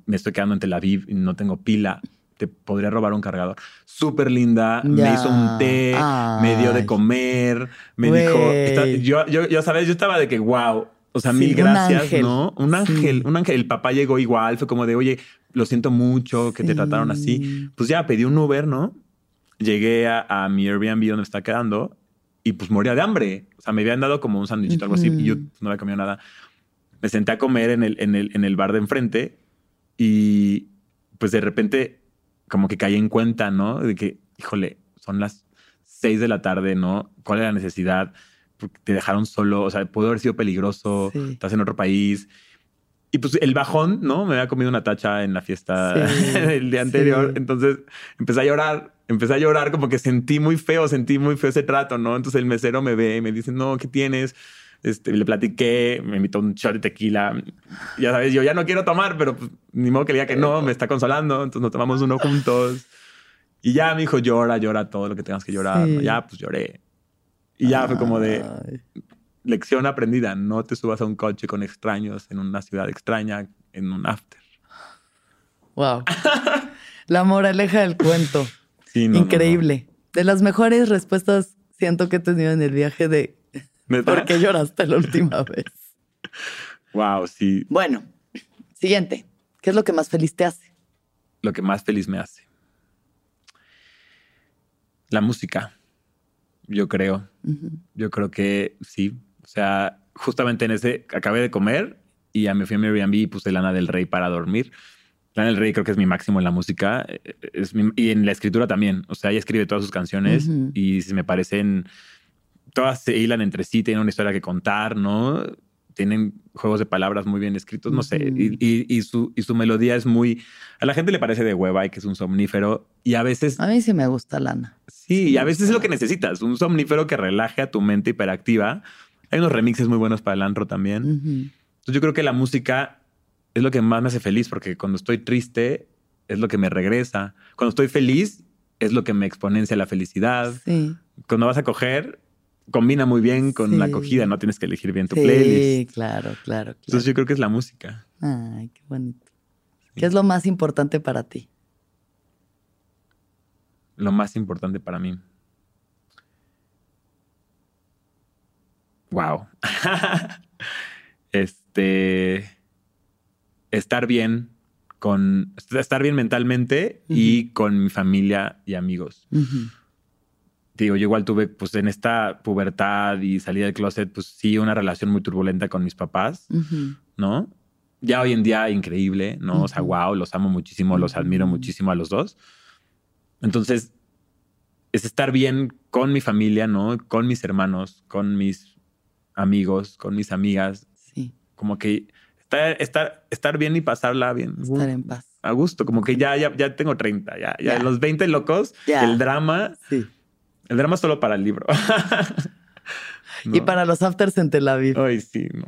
me estoy quedando en Tel Aviv y no tengo pila. Te podría robar un cargador. Súper linda. Me hizo un té, me dio de comer, me dijo. yo, yo, ya sabes, yo estaba de que, wow. O sea, mil gracias, ¿no? Un ángel, un ángel. El papá llegó igual, fue como de, oye, lo siento mucho que te trataron así. Pues ya pedí un Uber, ¿no? Llegué a, a mi Airbnb donde me está quedando y pues moría de hambre. O sea, me habían dado como un sándwichito, algo así, y yo no había comido nada. Me senté a comer en el, en el, en el bar de enfrente y pues de repente como que caí en cuenta, ¿no? De que, híjole, son las seis de la tarde, ¿no? ¿Cuál era la necesidad? Te dejaron solo, o sea, pudo haber sido peligroso, estás en otro país. Y pues el bajón, ¿no? Me había comido una tacha en la fiesta el día anterior. Entonces empecé a llorar, empecé a llorar como que sentí muy feo, sentí muy feo ese trato, ¿no? Entonces el mesero me ve y me dice, no, ¿qué tienes? Este, le platiqué, me invitó un shot de tequila. Ya sabes, yo ya no quiero tomar, pero pues, ni modo que diga que no, me está consolando. Entonces nos tomamos uno juntos. Y ya me dijo, llora, llora todo lo que tengas que llorar. Ya, pues lloré. Y ya fue como de lección aprendida. No te subas a un coche con extraños en una ciudad extraña, en un after. Wow. La moraleja del cuento. Increíble. de las mejores respuestas siento que he tenido en el viaje de ¿por qué lloraste la última vez? Wow, sí. Bueno, siguiente. ¿Qué es lo que más feliz te hace? Lo que más feliz me hace. La música, yo creo. Yo creo que sí. O sea, justamente en ese acabé de comer y ya me fui a mi Airbnb y puse Lana del Rey para dormir. Lana del Rey creo que es mi máximo en la música eh, es y en la escritura también. O sea, ella escribe todas sus canciones y me parecen, todas se hilan entre sí, tienen una historia que contar, ¿no? Tienen juegos de palabras muy bien escritos, no sé, y, su, y su melodía es muy... A la gente le parece de hueva y que es un somnífero y a veces... A mí sí me gusta Lana. Sí, y a veces es lo que necesitas, un somnífero que relaje a tu mente hiperactiva. Hay unos remixes muy buenos para el antro también. Entonces yo creo que la música es lo que más me hace feliz, porque cuando estoy triste es lo que me regresa. Cuando estoy feliz es lo que me exponencia la felicidad. Cuando vas a coger, combina muy bien con la acogida, no tienes que elegir bien tu playlist. Sí, claro, claro, Entonces yo creo que es la música. Ay, qué bonito. ¿Qué es lo más importante para ti? Lo más importante para mí. Wow. este estar bien con estar bien mentalmente y con mi familia y amigos. Digo, yo igual tuve, pues en esta pubertad y salida del closet, pues sí, una relación muy turbulenta con mis papás, ¿no? Ya hoy en día increíble, ¿no? O sea, wow, los amo muchísimo, los admiro muchísimo a los dos. Entonces, es estar bien con mi familia, ¿no? Con mis hermanos, con mis amigos, con mis amigas. Sí. Como que estar, estar, bien y pasarla bien. Estar en paz. A gusto, como que ya, ya, ya tengo 30, ya, ya, los 20 locos, el drama. Sí. El drama es solo para el libro. Y para los afters en Tel Aviv. Ay, sí, no.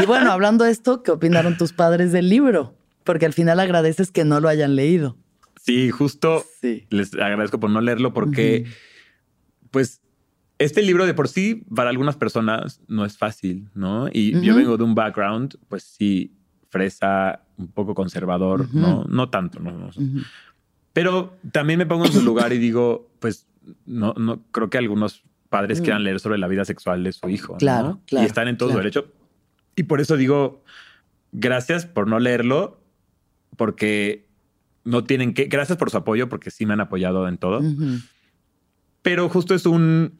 y bueno, hablando de esto, ¿qué opinaron tus padres del libro? Porque al final agradeces que no lo hayan leído. Sí, justo sí. les agradezco por no leerlo porque, pues, este libro de por sí, para algunas personas, no es fácil, ¿no? Y yo vengo de un background, pues sí, fresa, un poco conservador, ¿no? No tanto, ¿no? Pero también me pongo en su lugar y digo, pues no, no creo que algunos padres quieran mm. leer sobre la vida sexual de su hijo. Claro, claro. Y están en todo su derecho. Y por eso digo, gracias por no leerlo, porque no tienen que, gracias por su apoyo, porque sí me han apoyado en todo. Pero justo es un,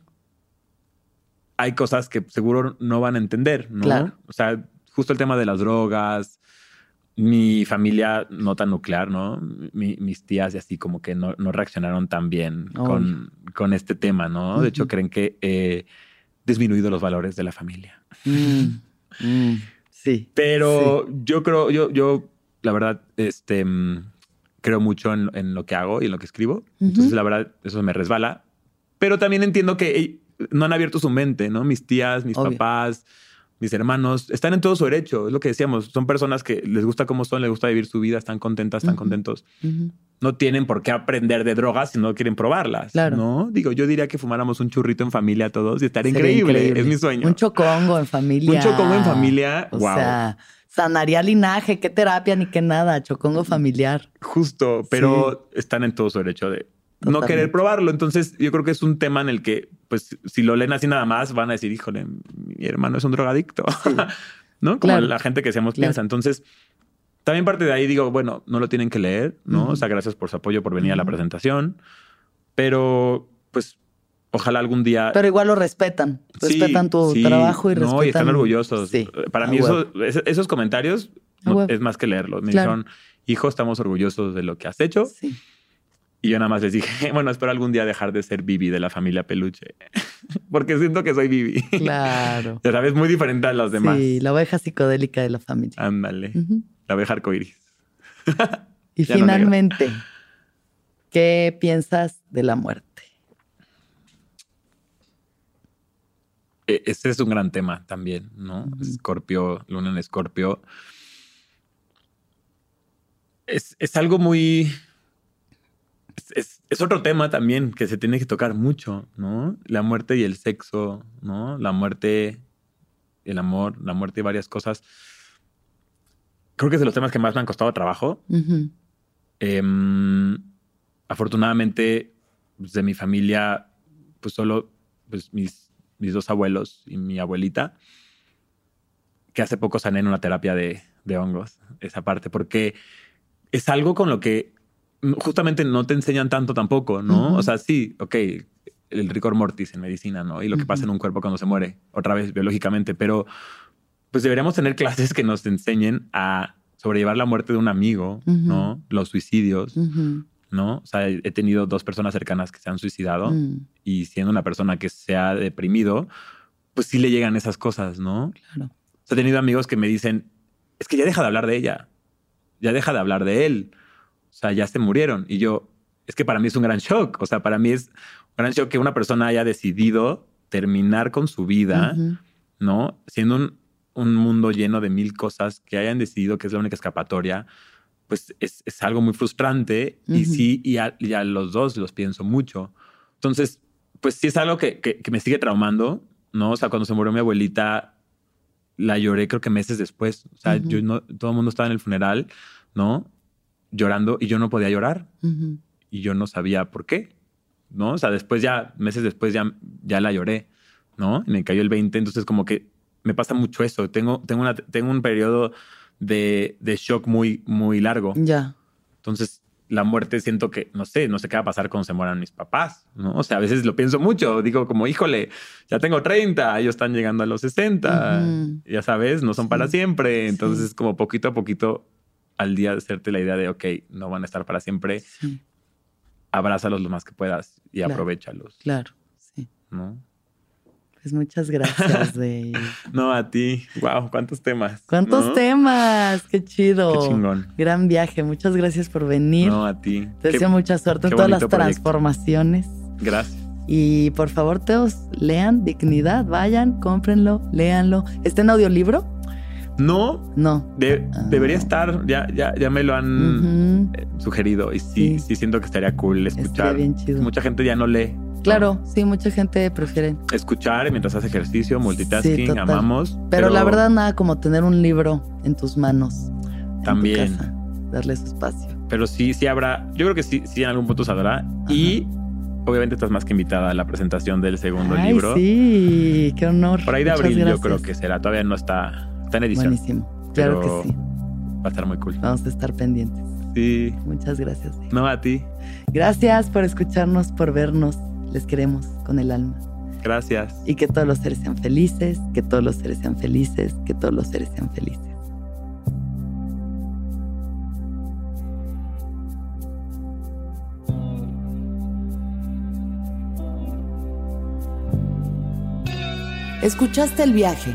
hay cosas que seguro no van a entender, ¿no? Claro. O sea, justo el tema de las drogas, mi familia no tan nuclear, ¿no? mis tías y así como que no, reaccionaron tan bien con, con, este tema, ¿no? De hecho, creen que he disminuido los valores de la familia. Mm, mm, sí. Pero yo creo, yo, yo, la verdad, este, mm, creo mucho en, lo que hago y en lo que escribo. Entonces, la verdad, eso me resbala. Pero también entiendo que no han abierto su mente, ¿no? Mis tías, mis papás, mis hermanos, están en todo su derecho. Es lo que decíamos. Son personas que les gusta cómo son, les gusta vivir su vida, están contentas, están contentos. No tienen por qué aprender de drogas si no quieren probarlas. Claro. ¿no? Digo, yo diría que fumáramos un churrito en familia todos y estaría increíble. Es mi sueño. Un chocongo en familia. Un chocongo en familia. O sea, sanaría linaje, qué terapia ni qué nada, chocongo familiar. Justo, pero están en todo su derecho de no querer probarlo. Entonces, yo creo que es un tema en el que, pues, si lo leen así nada más, van a decir, híjole, mi hermano es un drogadicto, ¿no? Como la gente que seamos piensa. Entonces, también parte de ahí digo, bueno, no lo tienen que leer, ¿no? O sea, gracias por su apoyo, por venir a la presentación, pero, pues, ojalá algún día. Pero igual lo respetan. Respetan tu trabajo y respetan. No, y están orgullosos. Para mí, esos comentarios es más que leerlos. Me dijeron, hijo, estamos orgullosos de lo que has hecho. Y yo nada más les dije, bueno, espero algún día dejar de ser Vivi de la familia Peluche. Porque siento que soy Vivi. Claro. Ya sabes, muy diferente a los demás. Sí, la oveja psicodélica de la familia. Ándale. La oveja arcoíris. y finalmente, ¿qué piensas de la muerte? E, ese es un gran tema también, ¿no? Escorpio, luna en Escorpio. Es, algo muy... Es, otro tema también que se tiene que tocar mucho, ¿no? La muerte y el sexo, ¿no? La muerte, el amor, la muerte y varias cosas. Creo que es de los temas que más me han costado trabajo. Em, afortunadamente, pues, de mi familia, pues solo pues, mis mis dos abuelos y mi abuelita, que hace poco sané en una terapia de, hongos, esa parte, porque es algo con lo que justamente no te enseñan tanto tampoco, ¿no? O sea, sí, ok, el rigor mortis en medicina, ¿no? Y lo que pasa en un cuerpo cuando se muere, otra vez biológicamente, pero pues deberíamos tener clases que nos enseñen a sobrellevar la muerte de un amigo, ¿no? Los suicidios, ¿no? O sea, he tenido dos personas cercanas que se han suicidado mm. y siendo una persona que se ha deprimido, pues sí le llegan esas cosas, ¿no? Claro. O sea, he tenido amigos que me dicen, es que ya deja de hablar de ella, ya deja de hablar de él, sea, ya se murieron. Y yo, es que para mí es un gran shock, o sea, para mí es un gran shock que una persona haya decidido terminar con su vida, ¿no? Siendo un, un mundo lleno de mil cosas que hayan decidido que es la única escapatoria pues es, es algo muy frustrante y sí, y a, los dos los pienso mucho. Entonces, pues sí es algo que, que, me sigue traumando, ¿no? O sea, cuando se murió mi abuelita, la lloré creo que meses después. O sea, yo no, todo el mundo estaba en el funeral, ¿no? Llorando y yo no podía llorar. Y yo no sabía por qué, ¿no? O sea, después ya, meses después ya, ya la lloré, ¿no? Y me cayó el 20, entonces como que me pasa mucho eso. Tengo, tengo, una, tengo un periodo de, shock muy, muy largo. Ya. Entonces, la muerte siento que, no sé, no sé qué va a pasar cuando se mueran mis papás, ¿no? O sea, a veces lo pienso mucho, digo como, híjole, ya tengo 30, ellos están llegando a los 60, ya sabes, no son para siempre, entonces es como poquito a poquito al día hacerte la idea de, ok, no van a estar para siempre, abrázalos lo más que puedas y aprovechalos. Claro, sí. ¿No? Pues muchas gracias, de no, a ti. Wow, cuántos temas. ¿Cuántos temas? Qué chido. Qué chingón. Gran viaje. Muchas gracias por venir. No, a ti. Te deseo mucha suerte en todas las transformaciones. Gracias. Y por favor, teos, lean Dignidad. Vayan, cómprenlo, léanlo. ¿Está en audiolibro? No. No. Ah. Debería estar. Ya, ya, ya me lo han eh, sugerido. Y sí, sí, siento que estaría cool escuchar. bien chido. Mucha gente ya no lee. Claro, sí, mucha gente prefiere. Escuchar mientras hace ejercicio, multitasking, amamos. Pero, la verdad, nada como tener un libro en tus manos. También. darle su espacio. Pero sí, sí habrá. Yo creo que sí, sí en algún punto saldrá. Y obviamente estás más que invitada a la presentación del segundo Ay, libro. Sí, qué honor. Por ahí de abril yo creo que será. Todavía no está, está en edición. Buenísimo. Claro que sí. Va a estar muy cool. Vamos a estar pendientes. Sí. Muchas gracias. No, a ti. Gracias por escucharnos, por vernos. Les queremos con el alma. Gracias. Y que todos los seres sean felices, que todos los seres sean felices, que todos los seres sean felices. ¿Escuchaste el viaje?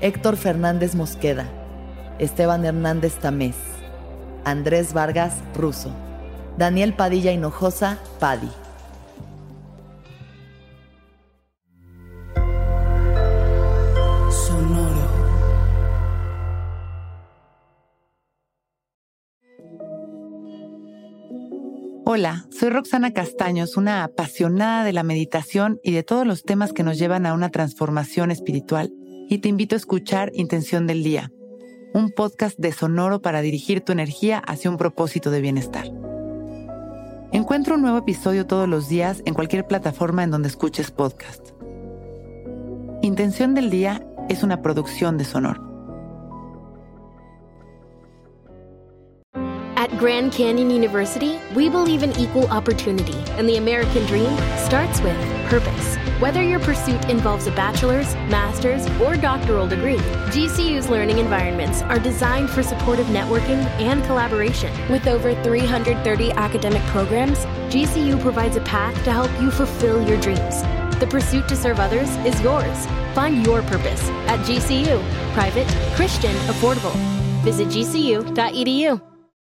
Héctor Fernández Mosqueda, Esteban Hernández Tamés, Andrés Vargas Russo, Daniel Padilla Hinojosa Padi. Hola, soy Roxana Castaños, una apasionada de la meditación y de todos los temas que nos llevan a una transformación espiritual, y te invito a escuchar Intención del Día, un podcast de Sonoro para dirigir tu energía hacia un propósito de bienestar. Encuentro un nuevo episodio todos los días en cualquier plataforma en donde escuches podcast. Intención del Día es una producción de Sonoro. At Grand Canyon University, we believe in equal opportunity, and the American dream starts with purpose. Whether your pursuit involves a bachelor's, master's, or doctoral degree, GCU's learning environments are designed for supportive networking and collaboration. With over 330 academic programs, GCU provides a path to help you fulfill your dreams. The pursuit to serve others is yours. Find your purpose at GCU. Private, Christian, affordable. Visit gcu.edu.